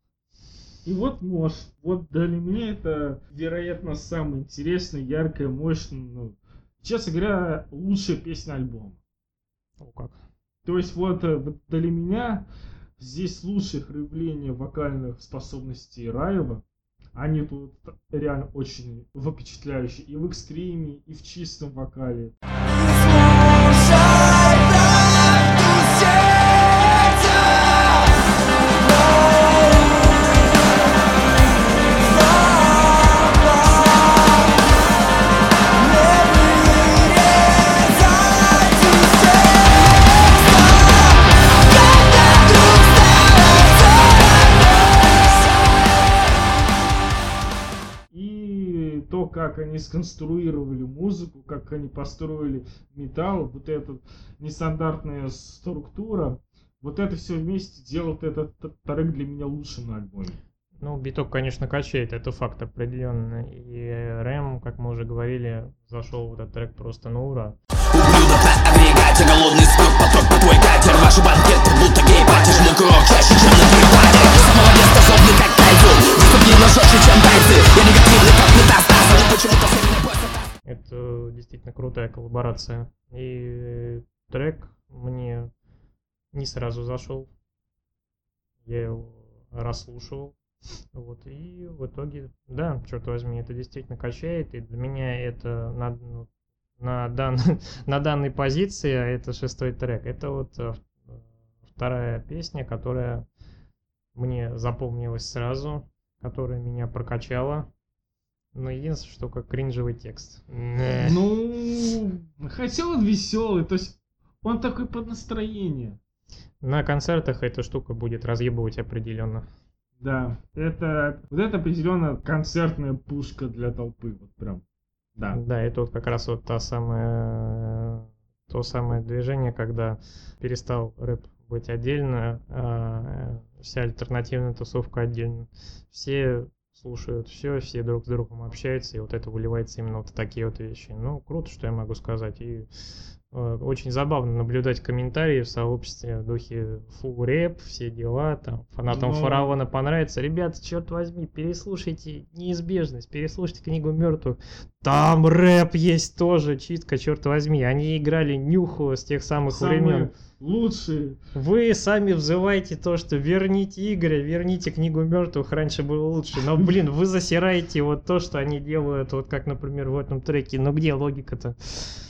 И вот нож. Вот для меня это, вероятно, самая интересная, яркая, мощная, ну, честно говоря, лучшая песня альбома. О, как. То есть вот э, вот для меня здесь лучшее проявление вокальных способностей Раева. Они тут реально очень впечатляющие и в экстриме, и в чистом вокале. Как они сконструировали музыку, как они построили металл, вот эта нестандартная структура, вот это все вместе делает этот трек для меня лучшим на альбоме. Ну, биток, конечно, качает, это факт определенно. И Рэм, как мы уже говорили, зашел в этот трек просто на ура. Ублюдок на агрегате, голодный скот, поток по твой катер Ваши банкеты, будто гей-пати, жму курок чаще, чем на припаде Самого места злобный, как тайфун, деструктивно жестче, чем тайцы Я негативный, Это действительно крутая коллаборация. И трек мне не сразу зашел. Я его расслушивал. Вот, и в итоге, да, черт возьми, это действительно качает, и для меня это надо, ну, на, дан... на данной позиции, а это шестой трек. Это вот э, вторая песня, которая мне запомнилась сразу, которая меня прокачала. Но единственное, что как кринжевый текст. Ну, хотя он веселый, то есть он такой под настроение. На концертах эта штука будет разъебывать определенно. Да, это вот это определенно концертная пушка для толпы, вот прям. Да. Да, это вот как раз вот та самая то самое движение, когда перестал рэп быть отдельно, а вся альтернативная тусовка отдельно. Все слушают все, все друг с другом общаются, и вот это выливается именно вот в такие вот вещи. Ну, круто, что я могу сказать. И очень забавно наблюдать комментарии в сообществе в духе фу рэп, все дела, там, фанатам Ну. фараона понравится. Ребята, черт возьми, переслушайте неизбежность, переслушайте книгу мертвых. Там рэп есть тоже, чистка, черт возьми. Они играли нюху с тех самых времен. Самые лучшие. Вы сами взываете то, что верните игры, верните книгу мертвых, раньше было лучше. Но, блин, вы засираете вот то, что они делают, вот как, например, в этом треке. Ну где логика-то?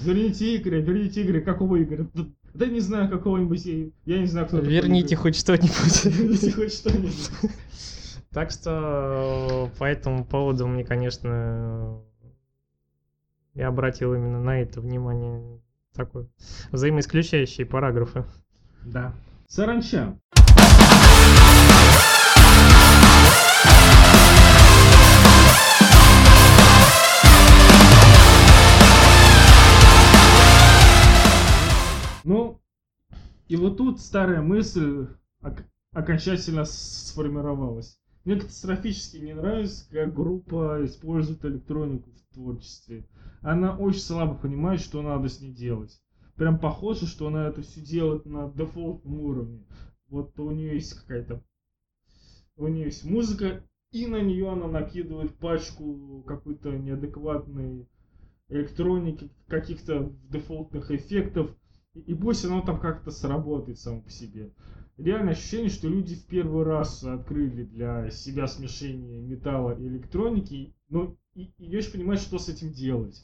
Верните игры, верните игры, какого игры? Да, да не знаю, какого-нибудь, я, не знаю, кто Верните хоть что-нибудь. Верните хоть что-нибудь. Так что по этому поводу мне, конечно, я обратил именно на это внимание. Такой взаимоисключающие параграфы. Да. Саранча. Ну, и вот тут старая мысль ок- окончательно сформировалась. Мне катастрофически не нравится, как группа использует электронику в творчестве. Она очень слабо понимает, что надо с ней делать. Прям похоже, что она это все делает на дефолтном уровне. Вот у нее есть какая-то... У нее есть музыка, и на нее она накидывает пачку какой-то неадекватной электроники, каких-то дефолтных эффектов. И, пусть оно там как-то сработает само по себе. Реально ощущение, что люди в первый раз открыли для себя смешение металла и электроники, но и, и не очень что с этим делать.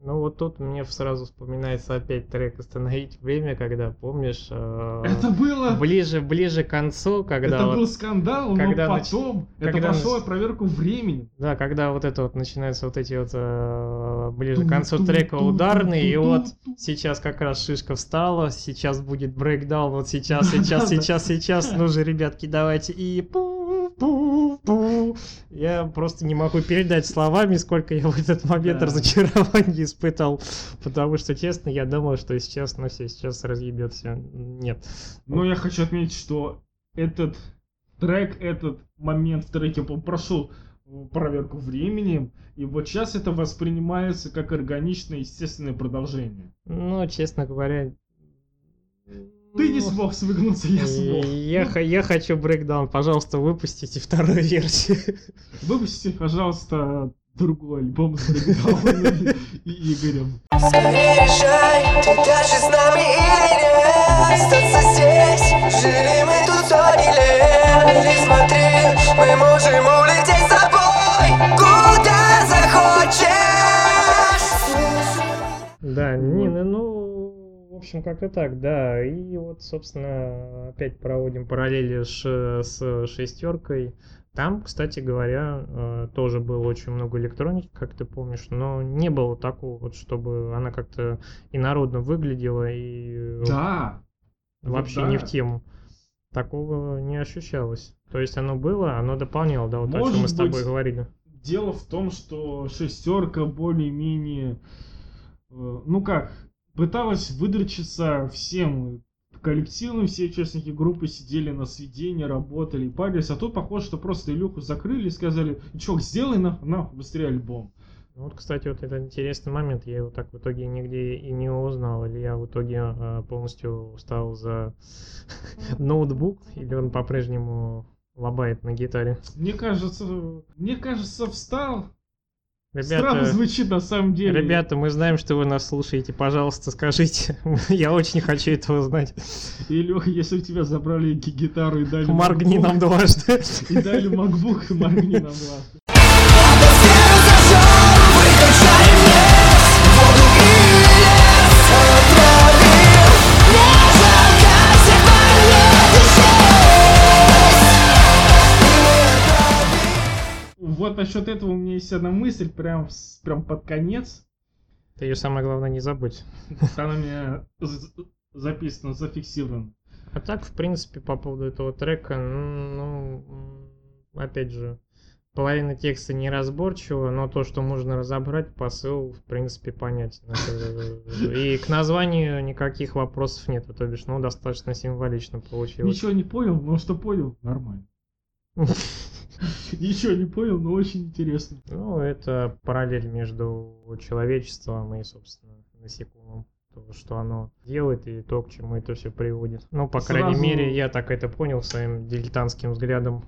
Ну вот тут мне сразу вспоминается опять трек «Остановить время», когда, помнишь, э, Это было... ближе, ближе к концу, когда это вот- был скандал, когда но нач- потом это когда прошло нач- проверку временем. Да, когда вот это вот начинаются вот эти вот э, ближе к Ту- концу ту- трека ту- ударные, ту- и ту- вот ту. сейчас как раз шишка встала, сейчас будет брейкдаун, вот сейчас, сейчас, сейчас, сейчас, ну же, ребятки, давайте, и пу пу пу Я просто не могу передать словами, сколько я в этот момент Да. разочарования испытал, потому что, честно, я думал, что сейчас, ну все, сейчас разъебет все. Нет. Но я хочу отметить, что этот трек, этот момент в треке, прошел проверку временем, и вот сейчас это воспринимается как органичное, естественное продолжение. Ну, честно говоря... Ты не смог свыгнуться, я смог. Я, х- я хочу брейкдаун, пожалуйста, выпустите вторую версию. Выпусти, пожалуйста, другой альбом с Брейкдауном и Игорем. Скорее решай, ты дальше с нами или нет Остаться здесь, жили мы тут сотни лет Или смотри, мы можем улететь с тобой Куда захочешь Да, не, ну, ну, в общем, как-то так, да. И вот, собственно, опять проводим параллели с шестеркой. Там, кстати говоря, э, тоже было очень много электроники, как ты помнишь, но не было такого, вот, чтобы она как-то инородно выглядела и Да. вообще да. не в тему. Такого не ощущалось. То есть оно было, оно дополняло, да, вот о чем Может мы с тобой быть, говорили. Дело в том, что шестерка более-менее, э, ну как, пыталась выдрочиться всем коллективам, все участники группы сидели на сведении, работали, парились, а тут похоже, что просто Илюху закрыли и сказали, чувак, сделай на, на быстрее альбом. Ну Вот, кстати, вот это интересный момент. Я его так в итоге нигде и не узнал. Или я в итоге э, полностью стал за ноутбук, или он по-прежнему лобает на гитаре. Мне кажется, мне кажется, встал. Странно Ребята, звучит на самом деле. ребята, мы знаем, что вы нас слушаете. Пожалуйста, скажите. Я очень хочу это узнать. Илюха, если у тебя забрали ги- гитару и дали Моргни MacBook, нам дважды. И дали MacBook, моргни нам дважды. Вот насчет этого у меня есть одна мысль, прям, прям под конец. Ты ее самое главное не забудь. Она у меня записана, зафиксирована. А так, в принципе, по поводу этого трека, ну, опять же, половина текста неразборчива, но то, что можно разобрать, посыл, в принципе, понятен. И к названию никаких вопросов нет, то бишь, ну, достаточно символично получилось. Ничего не понял, но что понял, нормально. Ничего не понял, но очень интересно. Ну, это параллель между человечеством и, собственно, насекомым. То, что оно делает и то, к чему это все приводит. Ну, по крайней Сразу- мере, я так это понял своим дилетантским взглядом.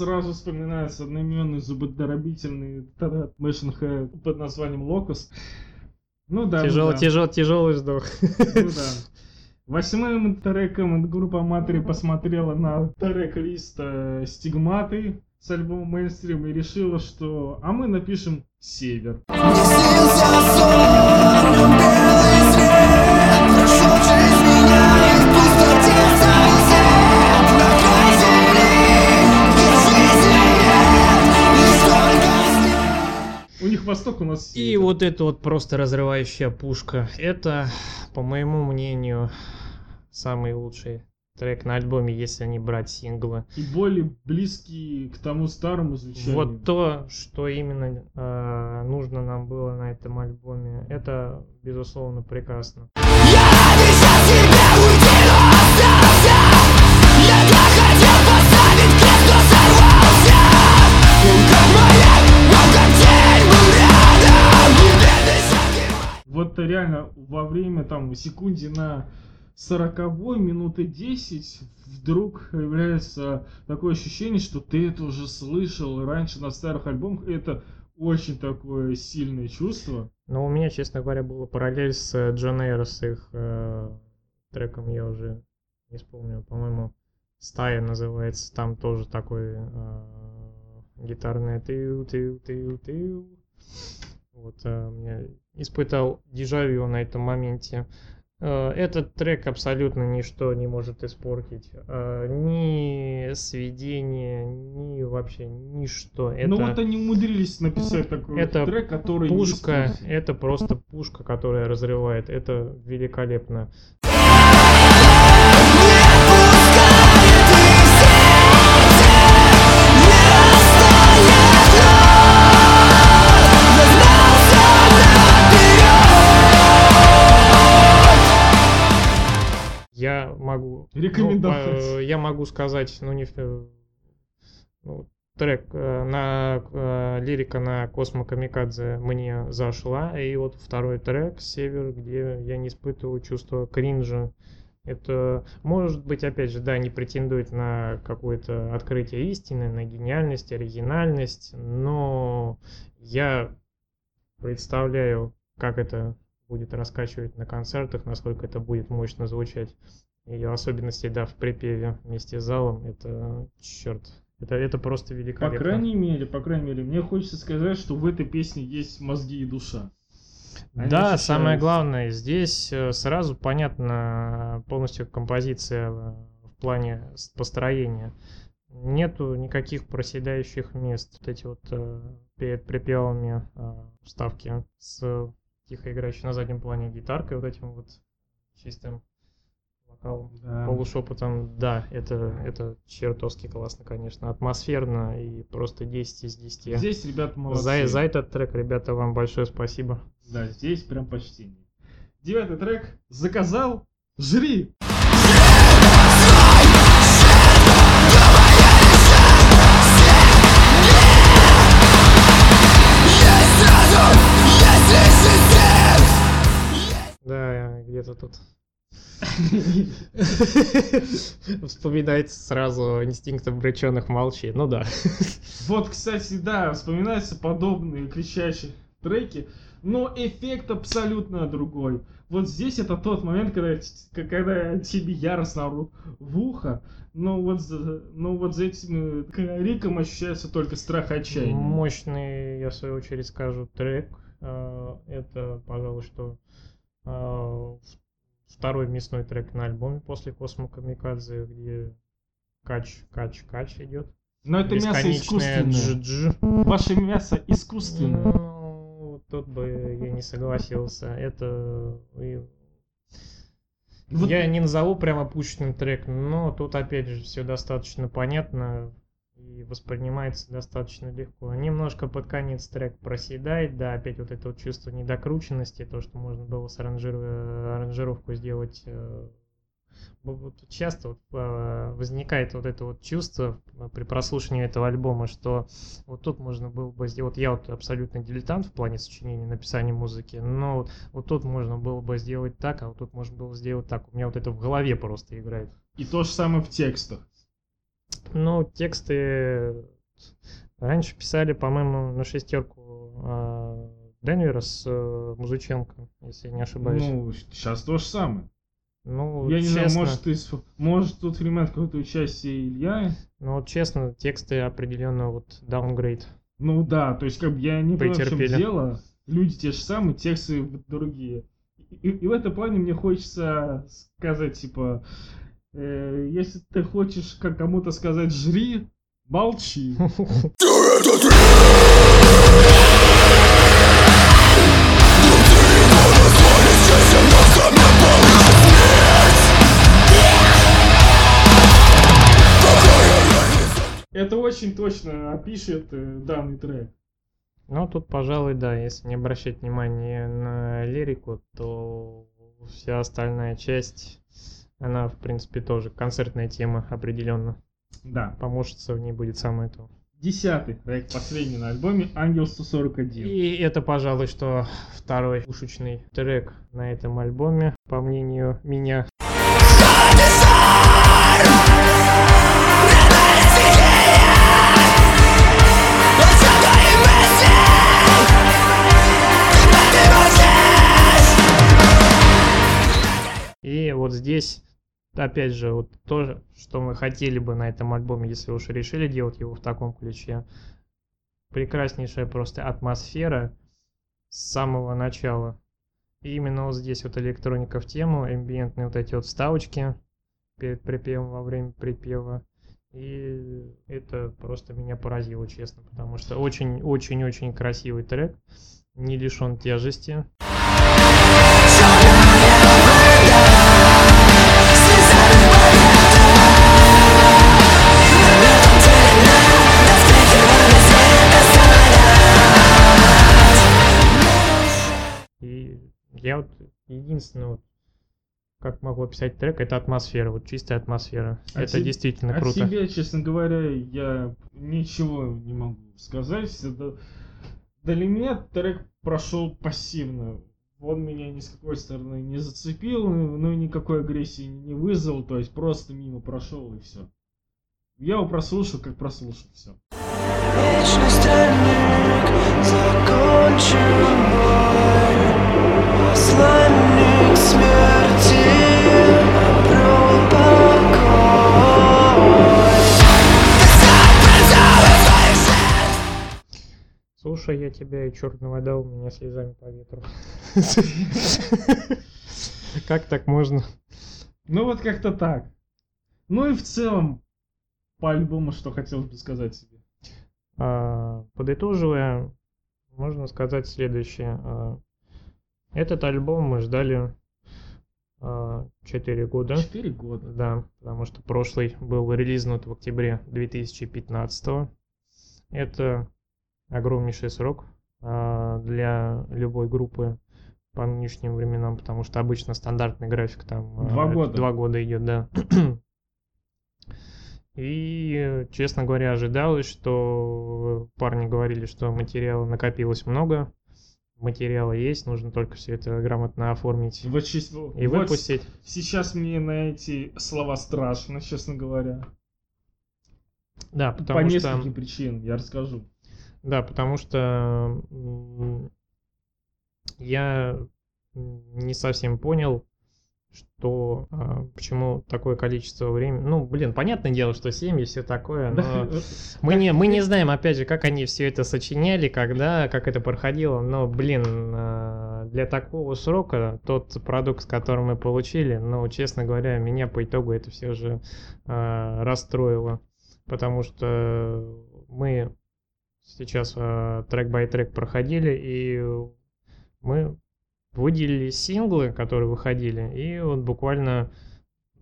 Сразу вспоминается одноименный Machine Head под названием Локус. Ну да, ну Тяжелый, да. тяжелый, тяжелый вздох. Ну да. Восьмым треком группа Матери посмотрела на трек-лист э, Стигматы с альбома Мейнстрим и решила, что а мы напишем Север. Прошел через меня и в пустоте У них восток, у нас И север. вот это вот просто разрывающая пушка. Это, по моему мнению, самый лучший трек на альбоме, если не брать синглы. И более близкий к тому старому звучанию. Вот то, что именно э, нужно нам было на этом альбоме, это, безусловно, прекрасно. Вот реально во время там секунде на 40 минуты 10 вдруг появляется такое ощущение, что ты это уже слышал раньше на старых альбомах. Это очень такое сильное чувство. Но у меня, честно говоря, была параллель с э, Джон Эйр, с их э, треком, я уже не вспомню, по-моему, «Стая» называется, там тоже такой э, гитарное тыу тыу тыу тыу Вот, э, я испытал дежавю на этом моменте. Э, Этот трек абсолютно ничто не может испортить. Э, Ни сведение, ни вообще ничто. Это... Ну вот они умудрились написать такой это трек, который... Пушка, это просто пушка, которая разрывает. Это великолепно. Я могу... Рекомендовать. ну, э, я могу сказать, ну не... в- ну, трек э, на э, лирика на Космо Камикадзе мне зашла, и вот второй трек Север, где я не испытываю чувство кринжа. Это может быть, опять же, да, не претендует на какое-то открытие истины, на гениальность, оригинальность, но я представляю, как это будет раскачивать на концертах, насколько это будет мощно звучать. В особенности, да, в припеве вместе с залом, это, черт, это, это просто По великолепно. крайней мере, по крайней мере, мне хочется сказать, что в этой песне есть мозги и душа. Они Да, ощущаются. самое главное, здесь э, сразу понятна полностью композиция в плане построения. Нету никаких проседающих мест. Вот эти вот э, перед припевами э, вставки с тихо играющей на заднем плане гитаркой, вот этим вот чистым вокалом, Да. полушепотом. Да, это, это чертовски классно, конечно. Атмосферно и просто 10 из 10. Здесь ребята молодцы. За, за этот трек, ребята, вам большое спасибо. Да, здесь прям почтение. Девятый трек. Заказал, жри. Да, где-то тут. Вспоминается сразу инстинкт обреченных молчи. Ну да. Вот, кстати, да, вспоминаются подобные кричащие треки. но эффект абсолютно другой. Вот здесь это тот момент, когда, когда тебе яростно орут в ухо, но вот, но вот за этим э, криком ощущается только страх и отчаяние. Мощный, я в свою очередь скажу, трек. А, Это, пожалуй, что второй мясной трек на альбоме после Космо Камикадзе, где кач, кач, кач идет. Но это мясо искусственное. джи-джи. Ваше мясо искусственное. Ну, тут бы я не согласился. Это... Вот Я не назову прямо пущенным трек, но тут опять же все достаточно понятно и воспринимается достаточно легко. Немножко под конец трек проседает, да, опять вот это вот чувство недокрученности, то, что можно было с аранжиру- аранжировку сделать. э, часто вот, э, возникает вот это вот чувство при прослушивании этого альбома, что вот тут можно было бы сделать, вот я вот абсолютно дилетант в плане сочинения, написания музыки, но вот, вот тут можно было бы сделать так, а вот тут можно было сделать так. У меня вот это в голове просто играет. И то же самое в текстах. Ну, тексты раньше писали, по-моему, на шестерку а, Денвера с э, Музыченко, если я не ошибаюсь. Ну, сейчас то же самое. Ну, Я не знаю, честно, может, из, может тут принимает какое-то участие Илья. ну, вот честно, тексты определенно вот downgrade. Ну да, то есть как бы я не понимаю, в чем дело. Люди те же самые, тексты другие. И, и в этом плане мне хочется сказать, типа, э, если ты хочешь как кому-то сказать «жри», молчи. Это очень точно опишет э, данный трек. Ну, тут, пожалуй, да, если не обращать внимания на лирику, то вся остальная часть, она, в принципе, тоже концертная тема определенно. Да. Помощница в ней будет самое то. Десятый трек, последний на альбоме «Ангел 141». И это, пожалуй, что второй пушечный трек на этом альбоме, по мнению меня. И вот здесь, опять же, вот то, что мы хотели бы на этом альбоме, если уж решили делать его в таком ключе. Прекраснейшая просто атмосфера с самого начала. И именно вот здесь вот электроника в тему, амбиентные вот эти вот вставочки перед припевом, во время припева. И это просто меня поразило, честно, потому что очень-очень-очень красивый трек, не лишен тяжести. Единственное, вот, как могу описать трек, это атмосфера, вот чистая атмосфера. А это те- действительно О круто. себе, честно говоря, я ничего не могу сказать. Это- Для меня трек прошел пассивно. Он меня ни с какой стороны не зацепил, ну и никакой агрессии не вызвал, то есть просто мимо прошел и все. Я его прослушал, как прослушал, все. Странник закончен мой Слушай, я тебя и черного дал, у меня слезами по ветру. Как так можно? Ну вот как-то так. Ну и в целом, по альбому, что хотелось бы сказать себе. А, Подытоживая, можно сказать следующее. А, Этот альбом мы ждали 4 года. Четыре года. Да, потому что прошлый был релизнут в октябре 2015. Это огромнейший срок а, для любой группы по нынешним временам, потому что обычно стандартный график там а, Два это года. Два года идет, да. И, э, честно говоря, ожидалось, что парни говорили, что материала накопилось много, материала есть, нужно только все это грамотно оформить Вот, и вот выпустить. Сейчас мне на эти слова страшно, честно говоря. Да, По потому что... нескольким причинам, я расскажу. Да, потому что я не совсем понял, что а, почему такое количество времени. Ну, блин, понятное дело, что 7 и все такое, но мы не, мы не знаем, опять же, как они все это сочиняли, когда, как это проходило, но, блин, а, для такого срока тот продукт, который мы получили, ну, честно говоря, меня по итогу это все же а, расстроило, потому что мы сейчас трек-бай-трек проходили, и мы выделили синглы, которые выходили, и вот буквально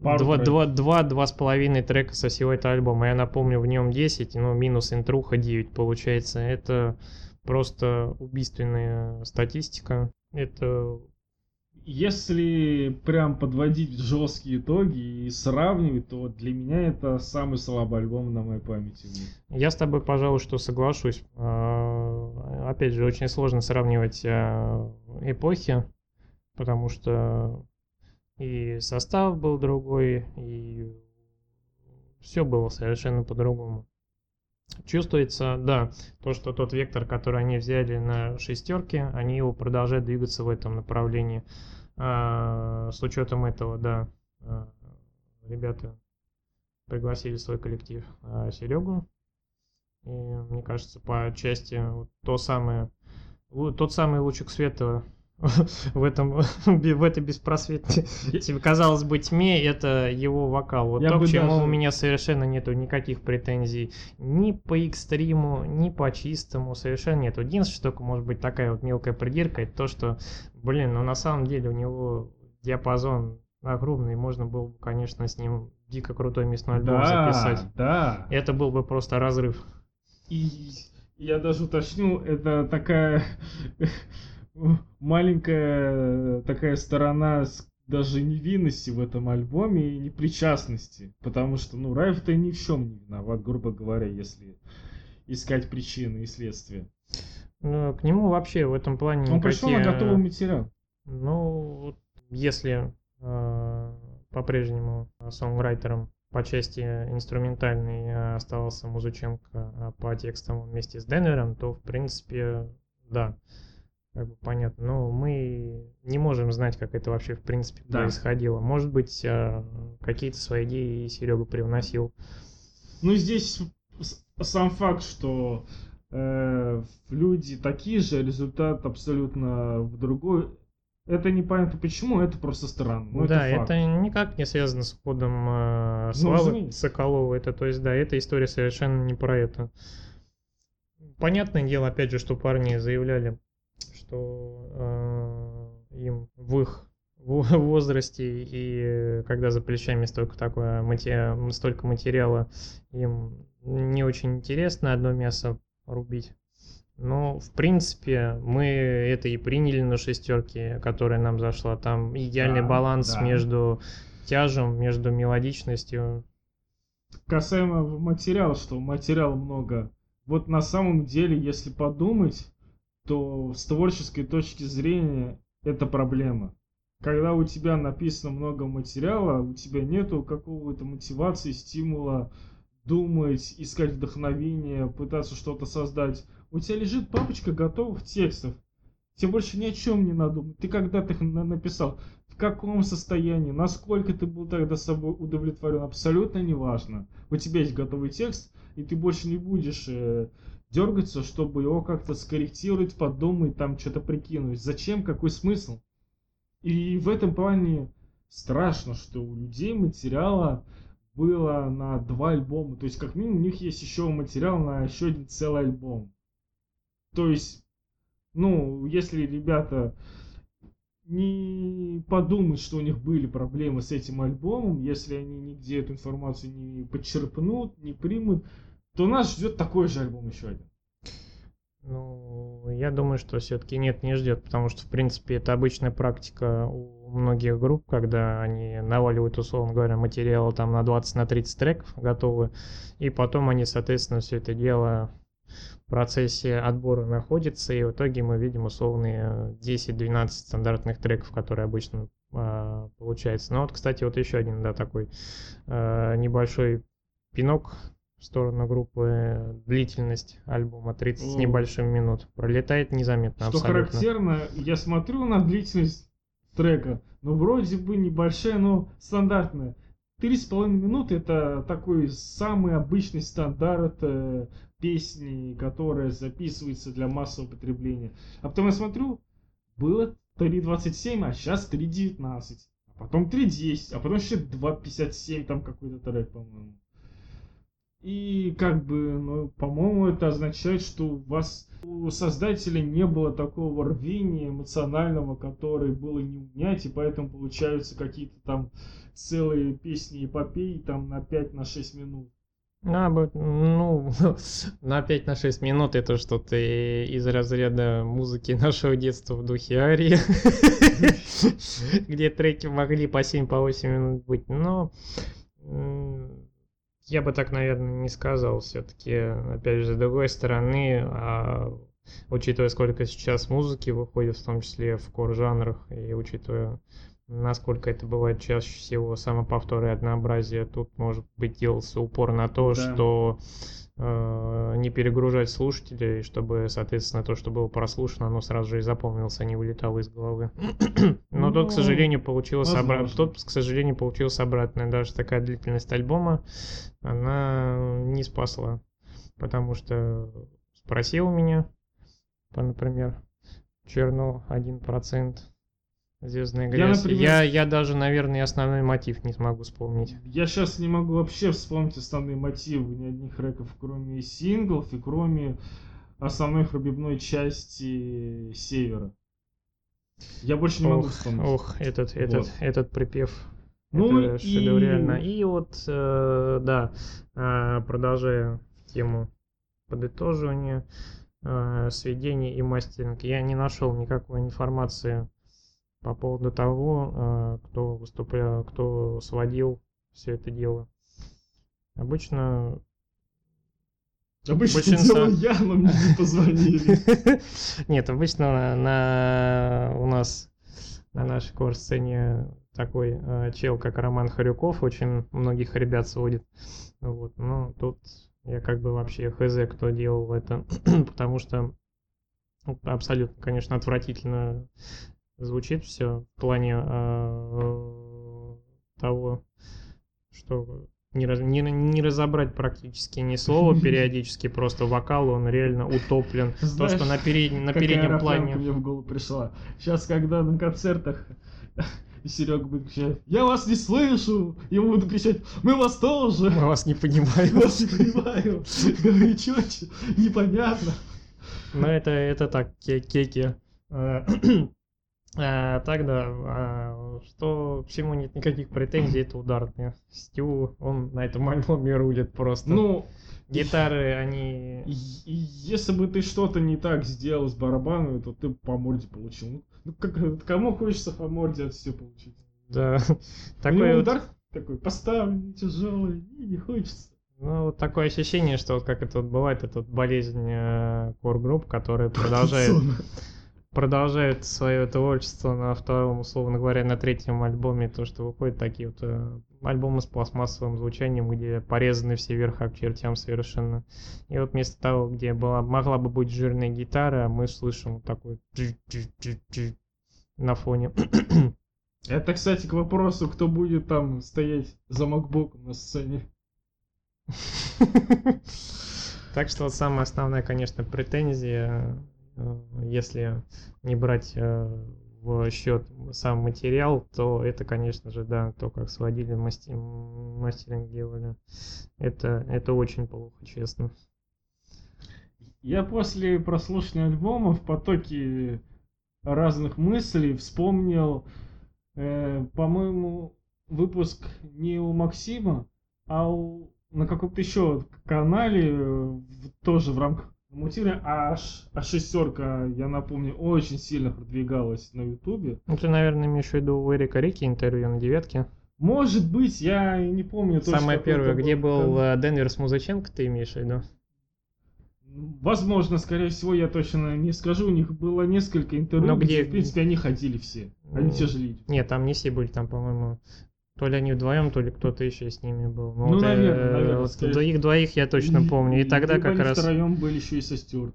Пару два, два, два, два с половиной трека со всего этого альбома. Я напомню, в нем 10, ну, минус интруха 9 получается. Это просто убийственная статистика. Это Если прям подводить жесткие итоги и сравнивать, то для меня это самый слабый альбом на моей памяти. Я с тобой, пожалуй, что соглашусь. А, Опять же, очень сложно сравнивать а, эпохи, потому что и состав был другой, и все было совершенно по-другому. Чувствуется, да, то, что тот вектор, который они взяли на шестерке, они его продолжают двигаться в этом направлении. А, с учетом этого, да, а, ребята пригласили свой коллектив а, Серегу, и мне кажется, по части вот то самое, тот самый лучик света в этом в этой беспросветной, казалось бы, тьме, это его вокал. Вот Я то, к чему даже- у меня совершенно нету никаких претензий ни по экстриму, ни по чистому, совершенно нету. Единственное, что только может быть такая вот мелкая придирка, это то, что, блин, ну на самом деле у него диапазон огромный, можно было бы, конечно, с ним дико крутой мясной альбом записать. да. Это был бы просто разрыв. И я даже уточню, это такая маленькая такая сторона даже невинности в этом альбоме и непричастности. Потому что, ну, Райф-то ни в чем не виноват, грубо говоря, если искать причины и следствия. Ну, к нему вообще в этом плане Он пришел на никакие- готовый материал. Ну, если э, по-прежнему сонграйтером по части инструментальной э, оставался Музыченко, а по текстам вместе с Денвером, то, в принципе, да, как бы понятно. Но мы не можем знать, как это вообще, в принципе, Да. происходило. Может быть, э, какие-то свои идеи Серега привносил. Ну, здесь сам факт, что э, люди такие же, результат абсолютно в другой. Это непонятно почему, это просто странно. Ну, да, это, это никак не связано с уходом э, Ну, Славы разумеется. Соколова. Это, то есть, да, эта история совершенно не про это. Понятное дело, опять же, что парни заявляли, что э, им в их во- возрасте и когда за плечами столько такое столько материала, им не очень интересно одно мясо рубить. Но, в принципе, мы это и приняли на шестерке, которая нам зашла. Там идеальный Да, баланс да. между тяжем, между мелодичностью. Касаемо материала, что материала много. Вот на самом деле, если подумать, то с творческой точки зрения это проблема. Когда у тебя написано много материала, у тебя нету какого-то мотивации, стимула думать, искать вдохновение, пытаться что-то создать. У тебя лежит папочка готовых текстов. Тебе больше ни о чем не надо думать. Ты когда-то их на- написал, в каком состоянии, насколько ты был тогда собой удовлетворен, абсолютно неважно. У тебя есть готовый текст, и ты больше не будешь э, дергаться, чтобы его как-то скорректировать, подумать, там что-то прикинуть. Зачем, какой смысл? И в этом плане страшно, что у людей материала было на два альбома. То есть, как минимум, у них есть еще материал на еще один целый альбом. То есть, ну, если ребята не подумают, что у них были проблемы с этим альбомом, если они нигде эту информацию не подчерпнут, не примут, то нас ждет такой же альбом еще один. Ну, я думаю, что все-таки нет, не ждет, потому что, в принципе, это обычная практика у многих групп, когда они наваливают, условно говоря, материалы там на 20 на 30 треков готовы, и потом они, соответственно, все это дело в процессе отбора находится, и в итоге мы видим условные 10-12 стандартных треков, которые обычно а, получается. Ну вот, кстати, вот еще один, да, такой а, небольшой пинок в сторону группы длительность альбома 30 с небольшим минут. Пролетает незаметно Что абсолютно. характерно, я смотрю на длительность трека, ну вроде бы небольшая, но стандартная. Три с половиной минуты это такой самый обычный стандарт э, песни, которая записывается для массового потребления. А потом я смотрю, было 3.27, а сейчас 3.19. А потом 3.10, а потом еще 2.57 там какой-то трек, по-моему. И как бы, ну, по-моему, это означает, что у вас у создателя не было такого рвения эмоционального, которое было не унять, и поэтому получаются какие-то там целые песни эпопеи там на 5 на 6 минут. А, ну, на 5 на 6 минут это что-то из разряда музыки нашего детства в духе Арии, где треки могли по 7 по 8 минут быть. Но я бы так, наверное, не сказал. Все-таки, опять же, с другой стороны, а, учитывая, сколько сейчас музыки выходит, в том числе в кор-жанрах, и учитывая насколько это бывает чаще всего самоповтор и однообразие, тут может быть делался упор на то, Да. что не перегружать слушателей, чтобы, соответственно, то, что было прослушано, оно сразу же и запомнилось, а не улетало из головы. Но тут, к Ну, сожалению, получилось обратно. Тут, к сожалению, получилось обратное. Даже такая длительность альбома, она не спасла. Потому что спросил меня, например, Черно 1%. Звездная Я, грязь. например- Я, я даже, наверное, основной мотив не смогу вспомнить. Я сейчас не могу вообще вспомнить основные мотивы ни одних рэков, кроме синглов и кроме основной храбибной части Севера. Я больше не могу Ох, вспомнить. ох, этот, этот, Вот. этот припев. Ну это и- шедеврально. И вот, э, да, э, продолжая тему подытоживания, э, сведения и мастеринг, я не нашел никакой информации по поводу того, э, кто выступлял, кто сводил все это дело. Обычно Обычно большинство- делал я, но мне не позвонили. Нет, обычно на, у нас на нашей кор-сцене такой э, чел, как Роман Харюков, очень многих ребят сводит. Вот, но тут я как бы вообще хз, кто делал это, потому что ну, абсолютно, конечно, отвратительно звучит все в плане э, того, что не, раз- не, не разобрать практически ни слова периодически, просто вокал, он реально утоплен. То, что на, переднем на переднем плане... мне в голову пришла. Сейчас, когда на концертах Серега будет кричать, я вас не слышу, ему будут кричать, мы вас тоже. Мы вас не понимаем. вас не понимаю. Говори четче, непонятно. Но это, это так, ке- кеки. А, Так, да, а, что к чему нет никаких претензий, это ударные. Стю, он на этом альбоме рулит просто. Ну, Гитары, они... если бы ты что-то не так сделал с барабанами, то ты по морде получил. Ну, как, кому хочется по морде от все получить? Да, такой вот, удар такой поставленный, тяжелый, и не хочется. ну, вот такое ощущение, что вот как это вот бывает, это вот болезнь э, кор-групп, которая продолжает продолжает свое творчество на втором, условно говоря, на третьем альбоме, то, что выходят такие вот э, альбомы с пластмассовым звучанием, где порезаны все верха к чертям совершенно. И вот вместо того, где была, могла бы быть жирная гитара, мы слышим вот такой на фоне. Это, кстати, к вопросу, кто будет там стоять за макбуком на сцене. Так что самая основная, конечно, претензия, э, если не брать э, в счет сам материал, то это, конечно же, да, то, как сводили, масти- мастеринг делали. Это, это очень плохо, честно. Я после прослушивания альбома в потоке разных мыслей вспомнил, э, по-моему, выпуск не у Максима, а у, на каком-то еще канале, э, в- тоже в рамках мутира, а, ш- а шестерка, я напомню, очень сильно продвигалась на Ютубе. Ну, ты, наверное, имеешь в виду у Эрика Рики интервью на девятке? Может быть, я не помню точно. Самое первое, где был канал. э, Денвер с Музыченко, ты имеешь в виду? Возможно, скорее всего, я точно не скажу. У них было несколько интервью, Но где, где- в принципе, они ходили все. Они Ну, те же люди. Нет, там не все были, там, по-моему, То ли они вдвоем, то ли кто-то еще с ними был. Но Ну, вот, наверное, э, наверное, вот скорее двоих двоих я точно помню. И тогда либо как раз. втроем были еще и со Стюарт.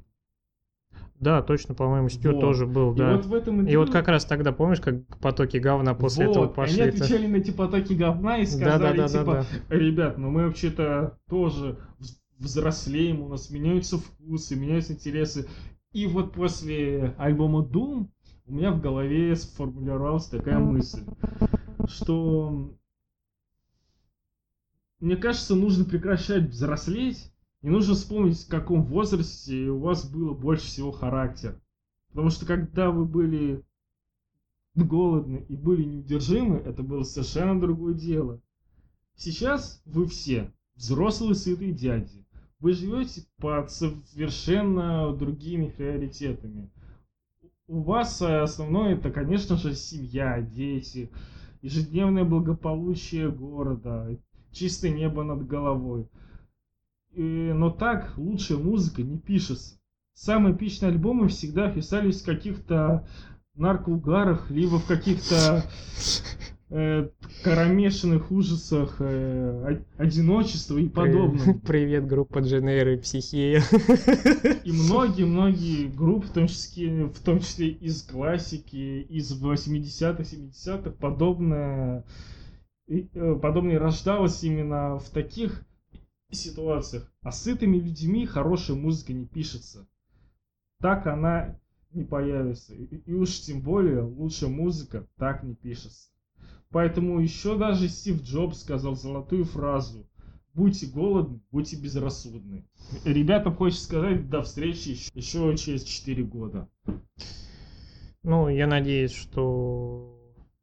Да, точно, по-моему, Стю Вот. тоже был, И да. вот в этом И интервью- вот как раз тогда, помнишь, как потоки говна после этого Вот, пошли? Они отвечали на эти потоки говна и Да, сказали, да, да, типа, да, ребят, ну мы вообще-то тоже вз- взрослеем, у нас меняются вкусы, меняются интересы. И вот после альбома Doom у меня в голове сформулировалась такая мысль, что мне кажется, нужно прекращать взрослеть, и нужно вспомнить, в каком возрасте у вас было больше всего характер. Потому что когда вы были голодны и были неудержимы, это было совершенно другое дело. Сейчас вы все взрослые сытые дяди. Вы живете под совершенно другими приоритетами. У вас основное это, конечно же, семья, дети, ежедневное благополучие города, чистое небо над головой. И- но так лучшая музыка не пишется. Самые эпичные альбомы всегда писались в каких-то наркоугарах, либо в каких-то э, ужасах э, одиночества и подобном. Привет, группа Дженейры Психея. И многие-многие группы, в том числе, в том числе из классики, из 80-х, 70-х, подобное, э, подобное рождалось именно в таких ситуациях. А сытыми людьми хорошая музыка не пишется. Так она не появится. И, и уж тем более лучшая музыка так не пишется. Поэтому еще даже Стив Джобс сказал золотую фразу Будьте голодны, будьте безрассудны. Ребятам хочется сказать до встречи еще, еще через 4 года. Ну, я надеюсь, что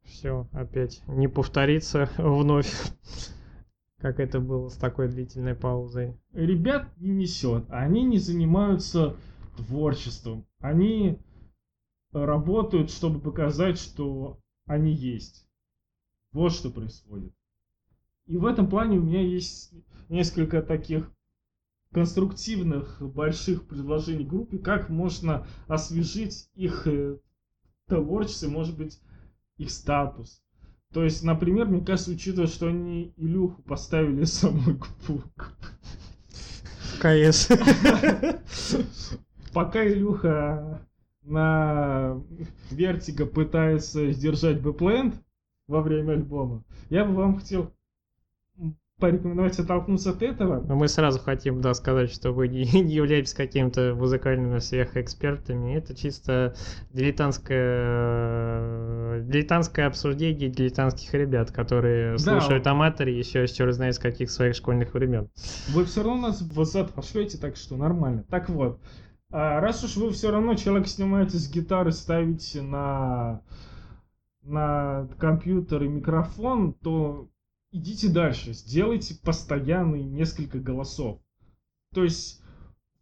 все опять не повторится вновь, как это было с такой длительной паузой. Ребят не несет, они не занимаются творчеством. Они работают, чтобы показать, что они есть. Вот что происходит. И в этом плане у меня есть несколько таких конструктивных больших предложений группе, как можно освежить их э, творчество, может быть, их статус. То есть, например, мне кажется, учитывая, что они Илюху поставили самую группу, КС. Пока Илюха на Вертиго пытается сдержать бэпленд во время альбома, я бы вам хотел порекомендовать оттолкнуться от этого. Но мы сразу хотим, да, сказать, что вы не, не являетесь какими-то музыкальными сверхэкспертами. Это чисто дилетантское, дилетантское обсуждение дилетантских ребят, которые Да. слушают аматоры еще с черт знает с каких своих школьных времен. Вы все равно нас в зад пошлете, так что нормально. Так вот, а раз уж вы все равно человек снимаете с гитары, ставите на, на компьютер и микрофон, то идите дальше, сделайте постоянные несколько голосов. То есть,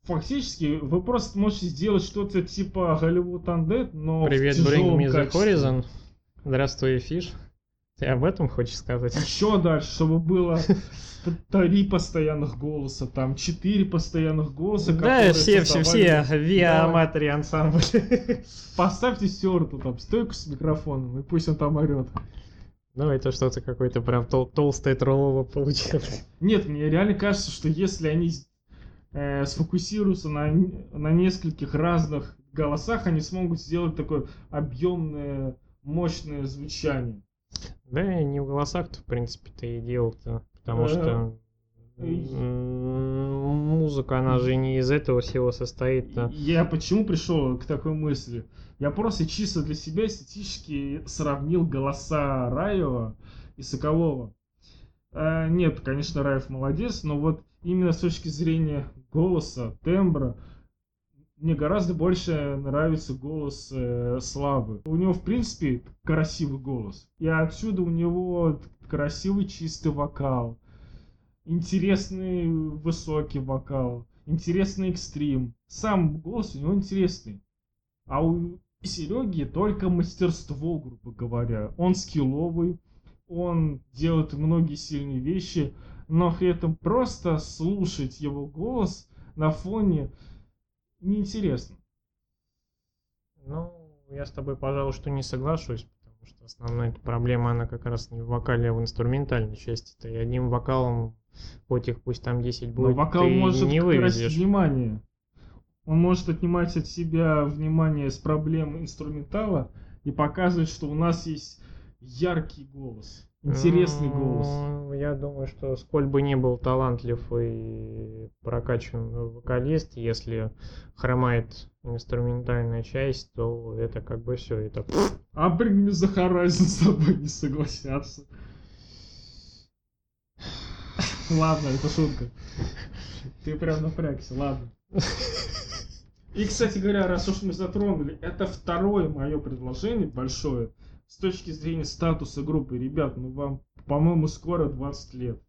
фактически, вы просто можете сделать что-то типа Hollywood Undead, но Привет, в Bring Me the качестве. Horizon. Здравствуй, Фиш. Ты об этом хочешь сказать? Еще дальше, чтобы было три постоянных голоса, там четыре постоянных голоса. Да, все, все, все, виа аматори ансамбль. Поставьте Стюарту там стойку с микрофоном, и пусть он там орет. Ну, это что-то какое-то прям тол- толстое троллово получилось. Нет, мне реально кажется, что если они э, сфокусируются на, на нескольких разных голосах, они смогут сделать такое объемное, мощное звучание. Да, не в голосах-то, в принципе-то и дело-то. Потому Э, что музыка, она же не из этого всего состоит. И Я почему пришел к такой мысли? Я просто чисто для себя эстетически сравнил голоса Раева и Соколова. А, нет, конечно, Раев молодец, но вот именно с точки зрения голоса, тембра, мне гораздо больше нравится голос э, Славы. У него, в принципе, красивый голос. И отсюда у него красивый чистый вокал, интересный высокий вокал, интересный экстрим. Сам голос у него интересный. А у Сереги только мастерство, грубо говоря. Он скилловый, он делает многие сильные вещи, но при этом просто слушать его голос на фоне неинтересно. Ну, я с тобой, пожалуй, что не соглашусь, потому что основная эта проблема, она как раз не в вокале, а в инструментальной части. Ты одним вокалом, хоть их пусть там 10 Но будет, вокал ты может не вывезешь. внимание. Он может отнимать от себя внимание с проблем инструментала и показывать, что у нас есть яркий голос, интересный голос. Ну, Я думаю, что сколь бы ни был талантлив и прокачан вокалист, если хромает инструментальная часть, то это как бы все. Это А Me The Horizon с тобой не согласятся. Ладно, это шутка. Ты прям напрягся, ладно. И, кстати говоря, раз уж мы затронули, это второе мое предложение большое с точки зрения статуса группы. Ребят, ну вам, по-моему, скоро 20 лет.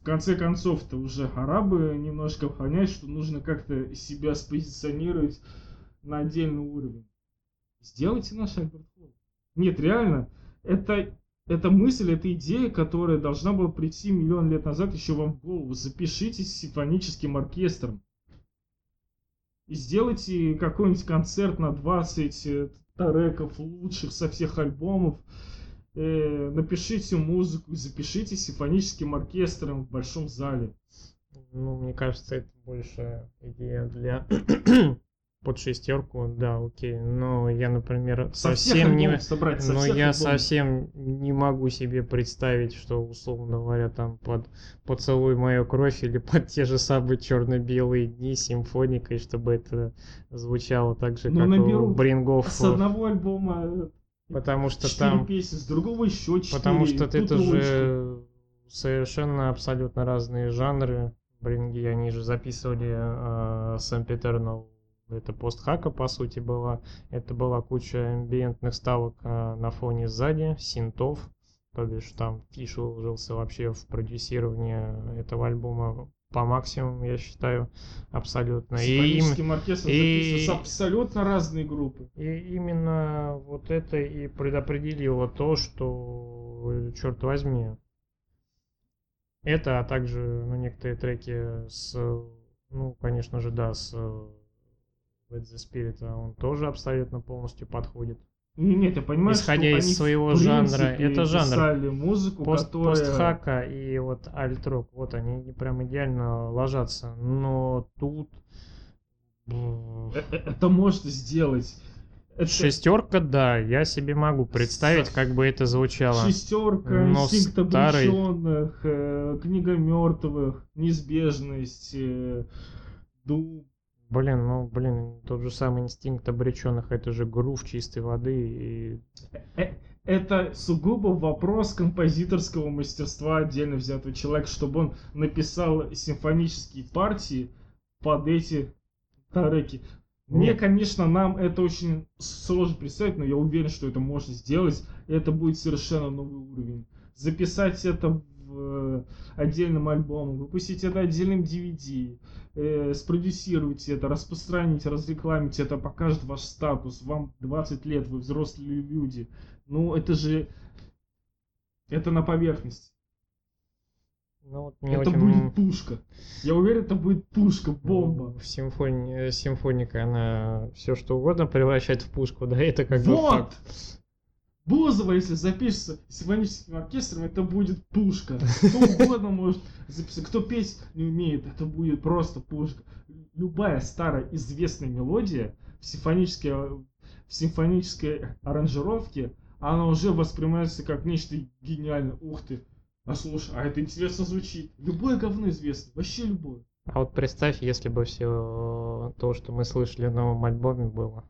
В конце концов-то уже пора бы немножко понять, что нужно как-то себя спозиционировать на отдельный уровень. Сделайте наш Альберт Холл. Нет, реально, это, это мысль, это идея, которая должна была прийти миллион лет назад еще вам в голову. Запишитесь с симфоническим оркестром. И сделайте какой-нибудь концерт на 20 э, треков лучших со всех альбомов. Э, напишите музыку и запишите симфоническим оркестром в большом зале. Ну, мне кажется, это больше идея для под шестерку, да, окей. Но я, например, Со совсем не... собрать, со Но я альбомов. совсем не могу себе представить, что, условно говоря, там под «Поцелуй мою кровь» или под те же самые черно-белые дни симфоникой, чтобы это звучало так же, Ну, как у Брингов. С одного альбома э, Потому что там... песни, с другого еще четыре. Потому что это же совершенно абсолютно разные жанры. Бринги, они же записывали э, Сэмпетернал. Это постхака, по сути, была. Это была куча амбиентных ставок э, на фоне сзади, синтов. То бишь там Фиш уложился вообще в продюсирование этого альбома по максимуму, я считаю, абсолютно. С И им- оркестром и- абсолютно разные группы. и именно вот это и предопределило то, что, черт возьми, это, а также ну, некоторые треки с, ну, конечно же, да, с Let the Spirit, он тоже абсолютно полностью подходит. Не, Нет, я понимаю, Исходя что из они, своего в жанра, это жанр. писали музыку, Пост, которая... Постхака и вот альтрок, вот они прям идеально ложатся. Но тут... Э, э, Это можно сделать. Это Шестерка, да, я себе могу представить, как бы это звучало. Шестерка, Но инстинкт старый- обреченных, э, книга мертвых, неизбежность, э, Дум. Блин, ну, блин, тот же самый инстинкт обреченных, это же грув чистой воды. И... Э, Это сугубо вопрос композиторского мастерства отдельно взятого человека, чтобы он написал симфонические партии под эти треки. Мне, Нет. конечно, нам это очень сложно представить, но я уверен, что это можно сделать, и это будет совершенно новый уровень. Записать это в э, отдельном альбоме, выпустить это отдельным DVD, э, спродюсировать это, распространить, разрекламить это, покажет ваш статус, вам 20 лет, вы взрослые люди. Ну, это же... Это на поверхности. Ну, вот мне это очень... будет пушка. Я уверен, это будет пушка, бомба. Симфони... Симфоника, она все что угодно превращает в пушку, да, это как бы вот! факт. Бузова, если запишется симфоническим оркестром, это будет пушка. Кто угодно может записать. Кто петь не умеет, это будет просто пушка. Любая старая известная мелодия в симфонической, в симфонической аранжировке, она уже воспринимается как нечто гениальное. Ух ты, а слушай, а это интересно звучит. Любое говно известно, вообще любое. А вот представь, если бы все то, что мы слышали в новом альбоме, было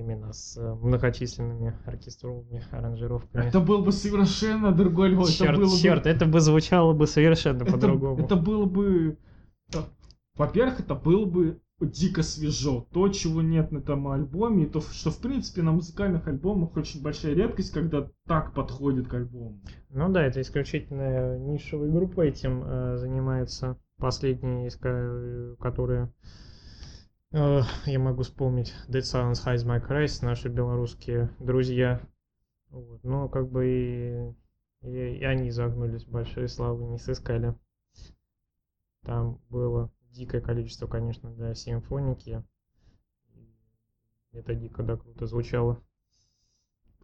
именно с э, многочисленными оркестровыми аранжировками. Это был бы совершенно другой альбом. это черт, бы- черт, это бы звучало бы совершенно по-другому. это было бы... э, Во-первых, это было бы дико свежо. То, чего нет на этом альбоме, и то, что, в принципе, на музыкальных альбомах очень большая редкость, когда так подходит к альбому. Ну да, это исключительно нишевая группа этим э, занимается. Последние, ко- которые э, я могу вспомнить Dead Silence Hides My Cries, наши белорусские друзья. Вот. Но как бы и, и, и они загнулись, большой славы не сыскали. Там было дикое количество, конечно, для симфоники. Это дико, да, круто звучало.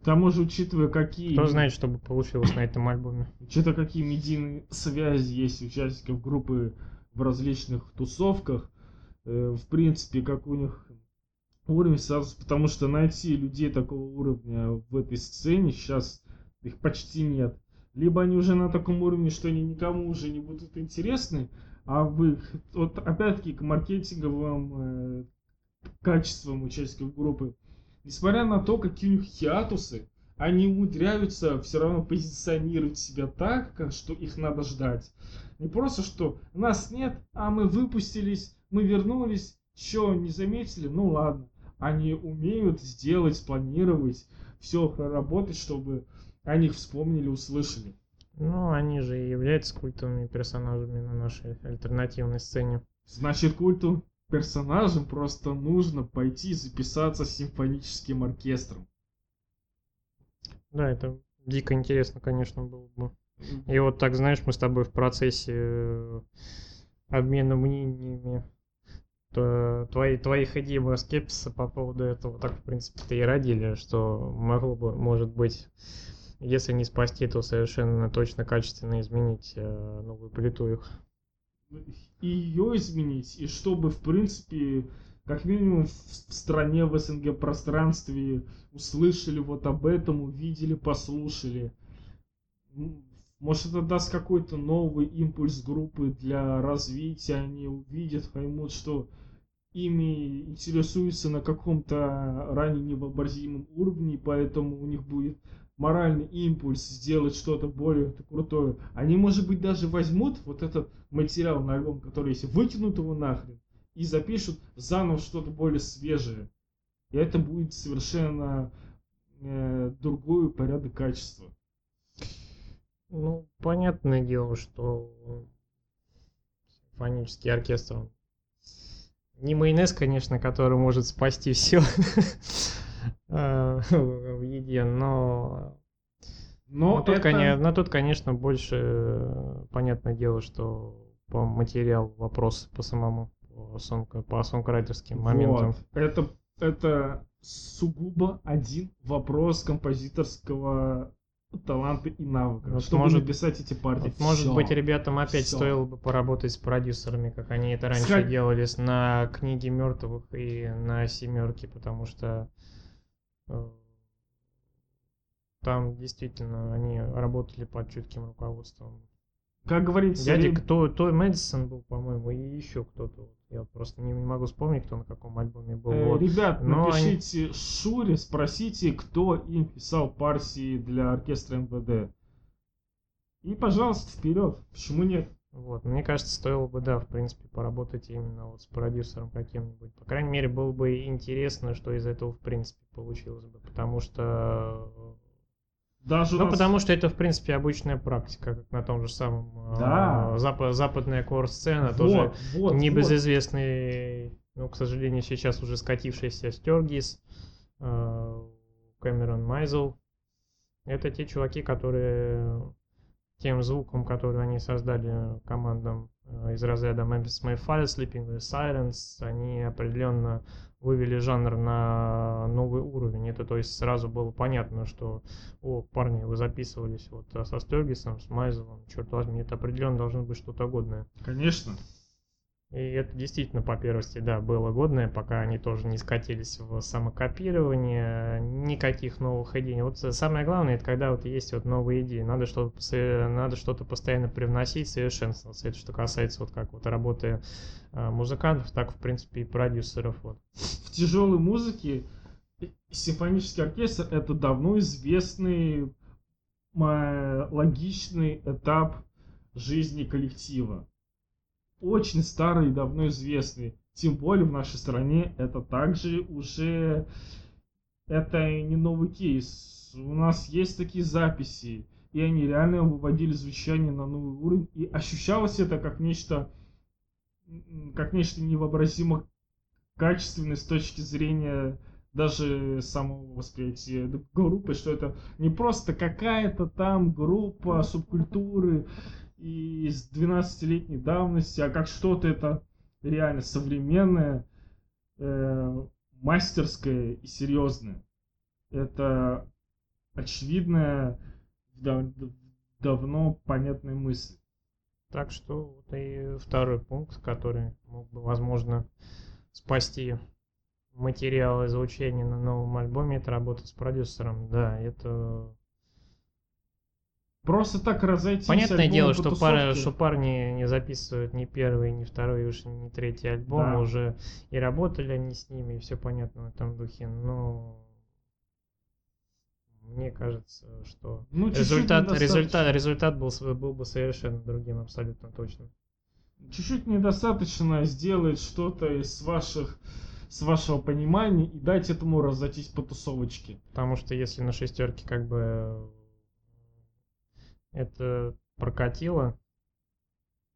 К тому же, учитывая, какие... Кто знает, что бы получилось на этом альбоме. Учитывая, какие медийные связи есть у участников группы в различных тусовках, в принципе, как у них уровень сразу, потому что найти людей такого уровня в этой сцене сейчас их почти нет. Либо они уже на таком уровне, что они никому уже не будут интересны, а в их, вот опять-таки к маркетинговым э, качествам участников группы, несмотря на то, какие у них хиатусы, они умудряются все равно позиционировать себя так, что их надо ждать. Не просто, что нас нет, а мы выпустились, мы вернулись, что, не заметили? Ну ладно. Они умеют сделать, спланировать, все проработать, чтобы о них вспомнили, услышали. Ну, они же и являются культовыми персонажами на нашей альтернативной сцене. Значит, культу персонажам просто нужно пойти записаться с симфоническим оркестром. Да, это дико интересно, конечно, было бы. И вот так, знаешь, мы с тобой в процессе э, обмена мнениями то твои, твоих идей и скепсиса по поводу этого так, в принципе-то и родили, что могло бы, может быть, если не спасти, то совершенно точно качественно изменить э, новую плиту их. И ее изменить, и чтобы, в принципе, как минимум в стране, в СНГ пространстве услышали вот об этом, увидели, послушали. Может, это даст какой-то новый импульс группы для развития, они увидят, поймут, что ими интересуются на каком-то ранее невообразимом уровне, поэтому у них будет моральный импульс сделать что-то более крутое. Они, может быть, даже возьмут вот этот материал на альбом, который есть, выкинут его нахрен и запишут заново что-то более свежее. И это будет совершенно э, другой порядок качества. Ну, понятное дело, что симфонический оркестр он не майонез, конечно, который может спасти все в еде, но Но Но тут, это... коне- но тут, конечно, больше э, понятное дело, что по материалу вопрос по самому по, сонг- по сонграйтерским моментам. Вот. Это, это сугубо один вопрос композиторского таланта и навыка. Вот чтобы может- написать эти партии. Вот, может быть, ребятам опять Всё. стоило бы поработать с продюсерами, как они это раньше Сходи- делали на книге мертвых и на семерке, потому что э, там действительно они работали под чутким руководством. Как говорится, Дядик, реб- то, то Мэдисон был, по-моему, и еще кто-то. Я просто не, не могу вспомнить, кто на каком альбоме был. э, вот. ребят, Но они- напишите Шуре, спросите, кто им писал партии для оркестра МВД. И, пожалуйста, вперед. Почему нет? Вот, мне кажется, стоило бы, да, в принципе, поработать именно вот с продюсером каким-нибудь. По крайней мере, было бы интересно, что из этого, в принципе, получилось бы. Потому что... Даже Ну, нас- потому что это, в принципе, обычная практика, как на том же самом... э, Да. запа- западная кор-сцена, вот, тоже вот, вот. небезызвестный, ну, к сожалению, сейчас уже скатившийся Стергис, э, Кэмерон Майзел. Это те чуваки, которые тем звуком, который они создали командам э, из разряда Memphis Mayfire, Sleeping with Sirens, они определенно вывели жанр на новый уровень. Это то есть сразу было понятно, что о, парни, вы записывались вот со Стергисом, с Майзелом, черт возьми, это определенно должно быть что-то годное. Конечно. И это действительно, по первости, да, было годное, пока они тоже не скатились в самокопирование, никаких новых идей. Вот самое главное, это когда вот есть вот новые идеи, надо что-то, надо что-то постоянно привносить, совершенствоваться. Это что касается вот как вот работы а, музыкантов, так, в принципе, и продюсеров. Вот. в тяжелой музыке симфонический оркестр это давно известный ма- логичный этап жизни коллектива. Очень старый и давно известный. Тем более в нашей стране это также уже это не новый кейс. У нас есть такие записи, и они реально выводили звучание на новый уровень, и ощущалось это как нечто как нечто невообразимо качественное с точки зрения даже самого восприятия группы, что это не просто какая-то там группа субкультуры из 12-летней давности, а как что-то это реально современное, э, мастерское и серьезное. Это очевидная, дав- давно понятная мысль. Так что вот и второй пункт, который мог бы, возможно, спасти материал и звучание на новом альбоме, это работа с продюсером. Да, это Просто так разойтись. понятное дело, что, тусовке. что парни не записывают ни первый, ни второй, уж не третий альбом, Да. уже и работали они с ними, и все понятно в этом духе, но мне кажется, что Ну, результат, результат, результат был, был бы совершенно другим, абсолютно точно. Чуть-чуть недостаточно сделать что-то из ваших с вашего понимания и дать этому разойтись по тусовочке. Потому что если на шестерке как бы это прокатило,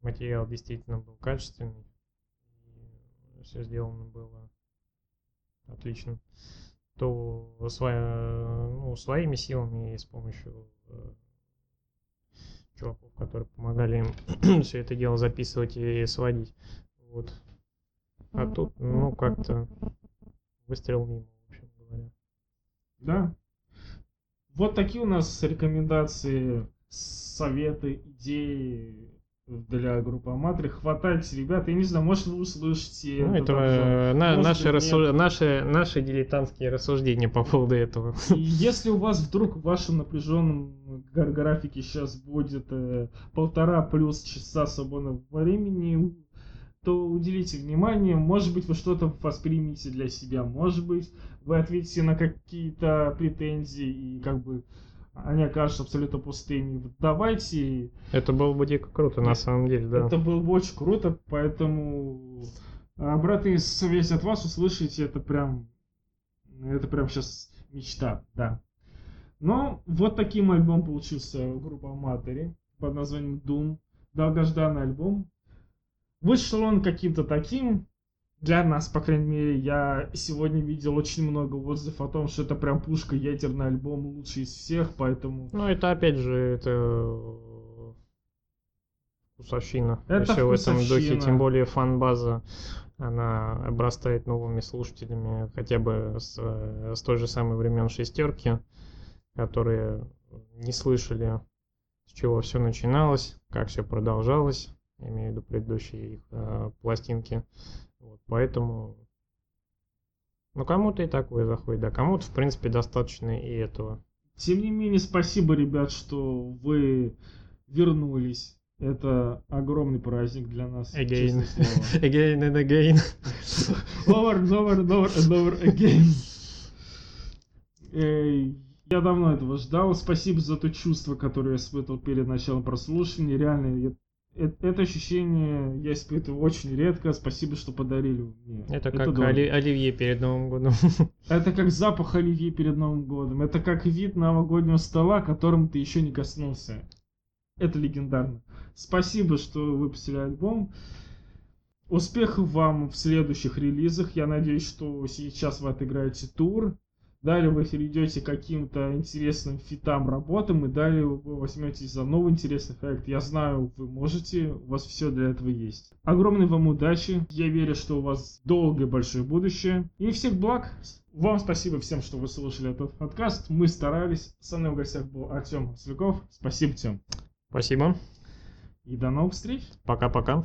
материал действительно был качественный, все сделано было отлично, то своя, ну, своими силами и с помощью э, чуваков, которые помогали им все это дело записывать и сводить. Вот. А тут, ну, как-то выстрел мимо, в общем говоря. Да. Вот такие у нас рекомендации, советы, идеи для группы Аматри. Хватайте, ребята. Я не знаю, может вы услышите Ну, это обзор. э, на- наши, быть, рассу- нет. наши, наши дилетантские рассуждения по поводу этого. И если у вас вдруг в вашем напряженном графике сейчас будет э, полтора плюс часа свободного времени, то уделите внимание. Может быть, вы что-то воспримете для себя. Может быть, вы ответите на какие-то претензии и как бы они окажутся абсолютно пустыми. Давайте. Это было бы дико круто, на самом деле, да. Это было бы очень круто, поэтому обратная связь от вас услышите, это прям, это прям сейчас мечта, да. Но вот таким альбом получился у группы Аматори под названием Doom. Долгожданный альбом. Вышел он каким-то таким, для нас, по крайней мере, я сегодня видел очень много отзывов о том, что это прям пушка, ядерный альбом, лучший из всех, поэтому... Ну, это опять же, это вкусовщина. Это Всё в этом духе, вкусовщина. тем более фан-база, она обрастает новыми слушателями, хотя бы с, э, с той же самой времен шестерки, которые не слышали, с чего все начиналось, как все продолжалось, имею в виду предыдущие их э, пластинки. Поэтому, ну, кому-то и такое заходит, да, кому-то, в принципе, достаточно и этого. Тем не менее, спасибо, ребят, что вы вернулись. Это огромный праздник для нас. Again. Again and again. Over, over, over and over again. Я давно этого ждал. Спасибо за то чувство, которое я испытывал перед началом прослушивания. Реально, э- это ощущение я испытываю очень редко. Спасибо, что подарили мне. Это как дорого. оли- оливье перед Новым годом. Это как запах оливье перед Новым годом. Это как вид новогоднего стола, которым ты еще не коснулся. Это легендарно. Спасибо, что выпустили альбом. Успехов вам в следующих релизах. Я надеюсь, что сейчас вы отыграете тур. Далее вы перейдете к каким-то интересным фитам работам, и далее вы возьметесь за новый интересный проект. Я знаю, вы можете, у вас все для этого есть. Огромной вам удачи. Я верю, что у вас долгое большое будущее. И всех благ. Вам спасибо всем, что вы слушали этот подкаст. Мы старались. Со мной в гостях был Артем Масляков. Спасибо, Тем. Спасибо. И до новых встреч. Пока-пока.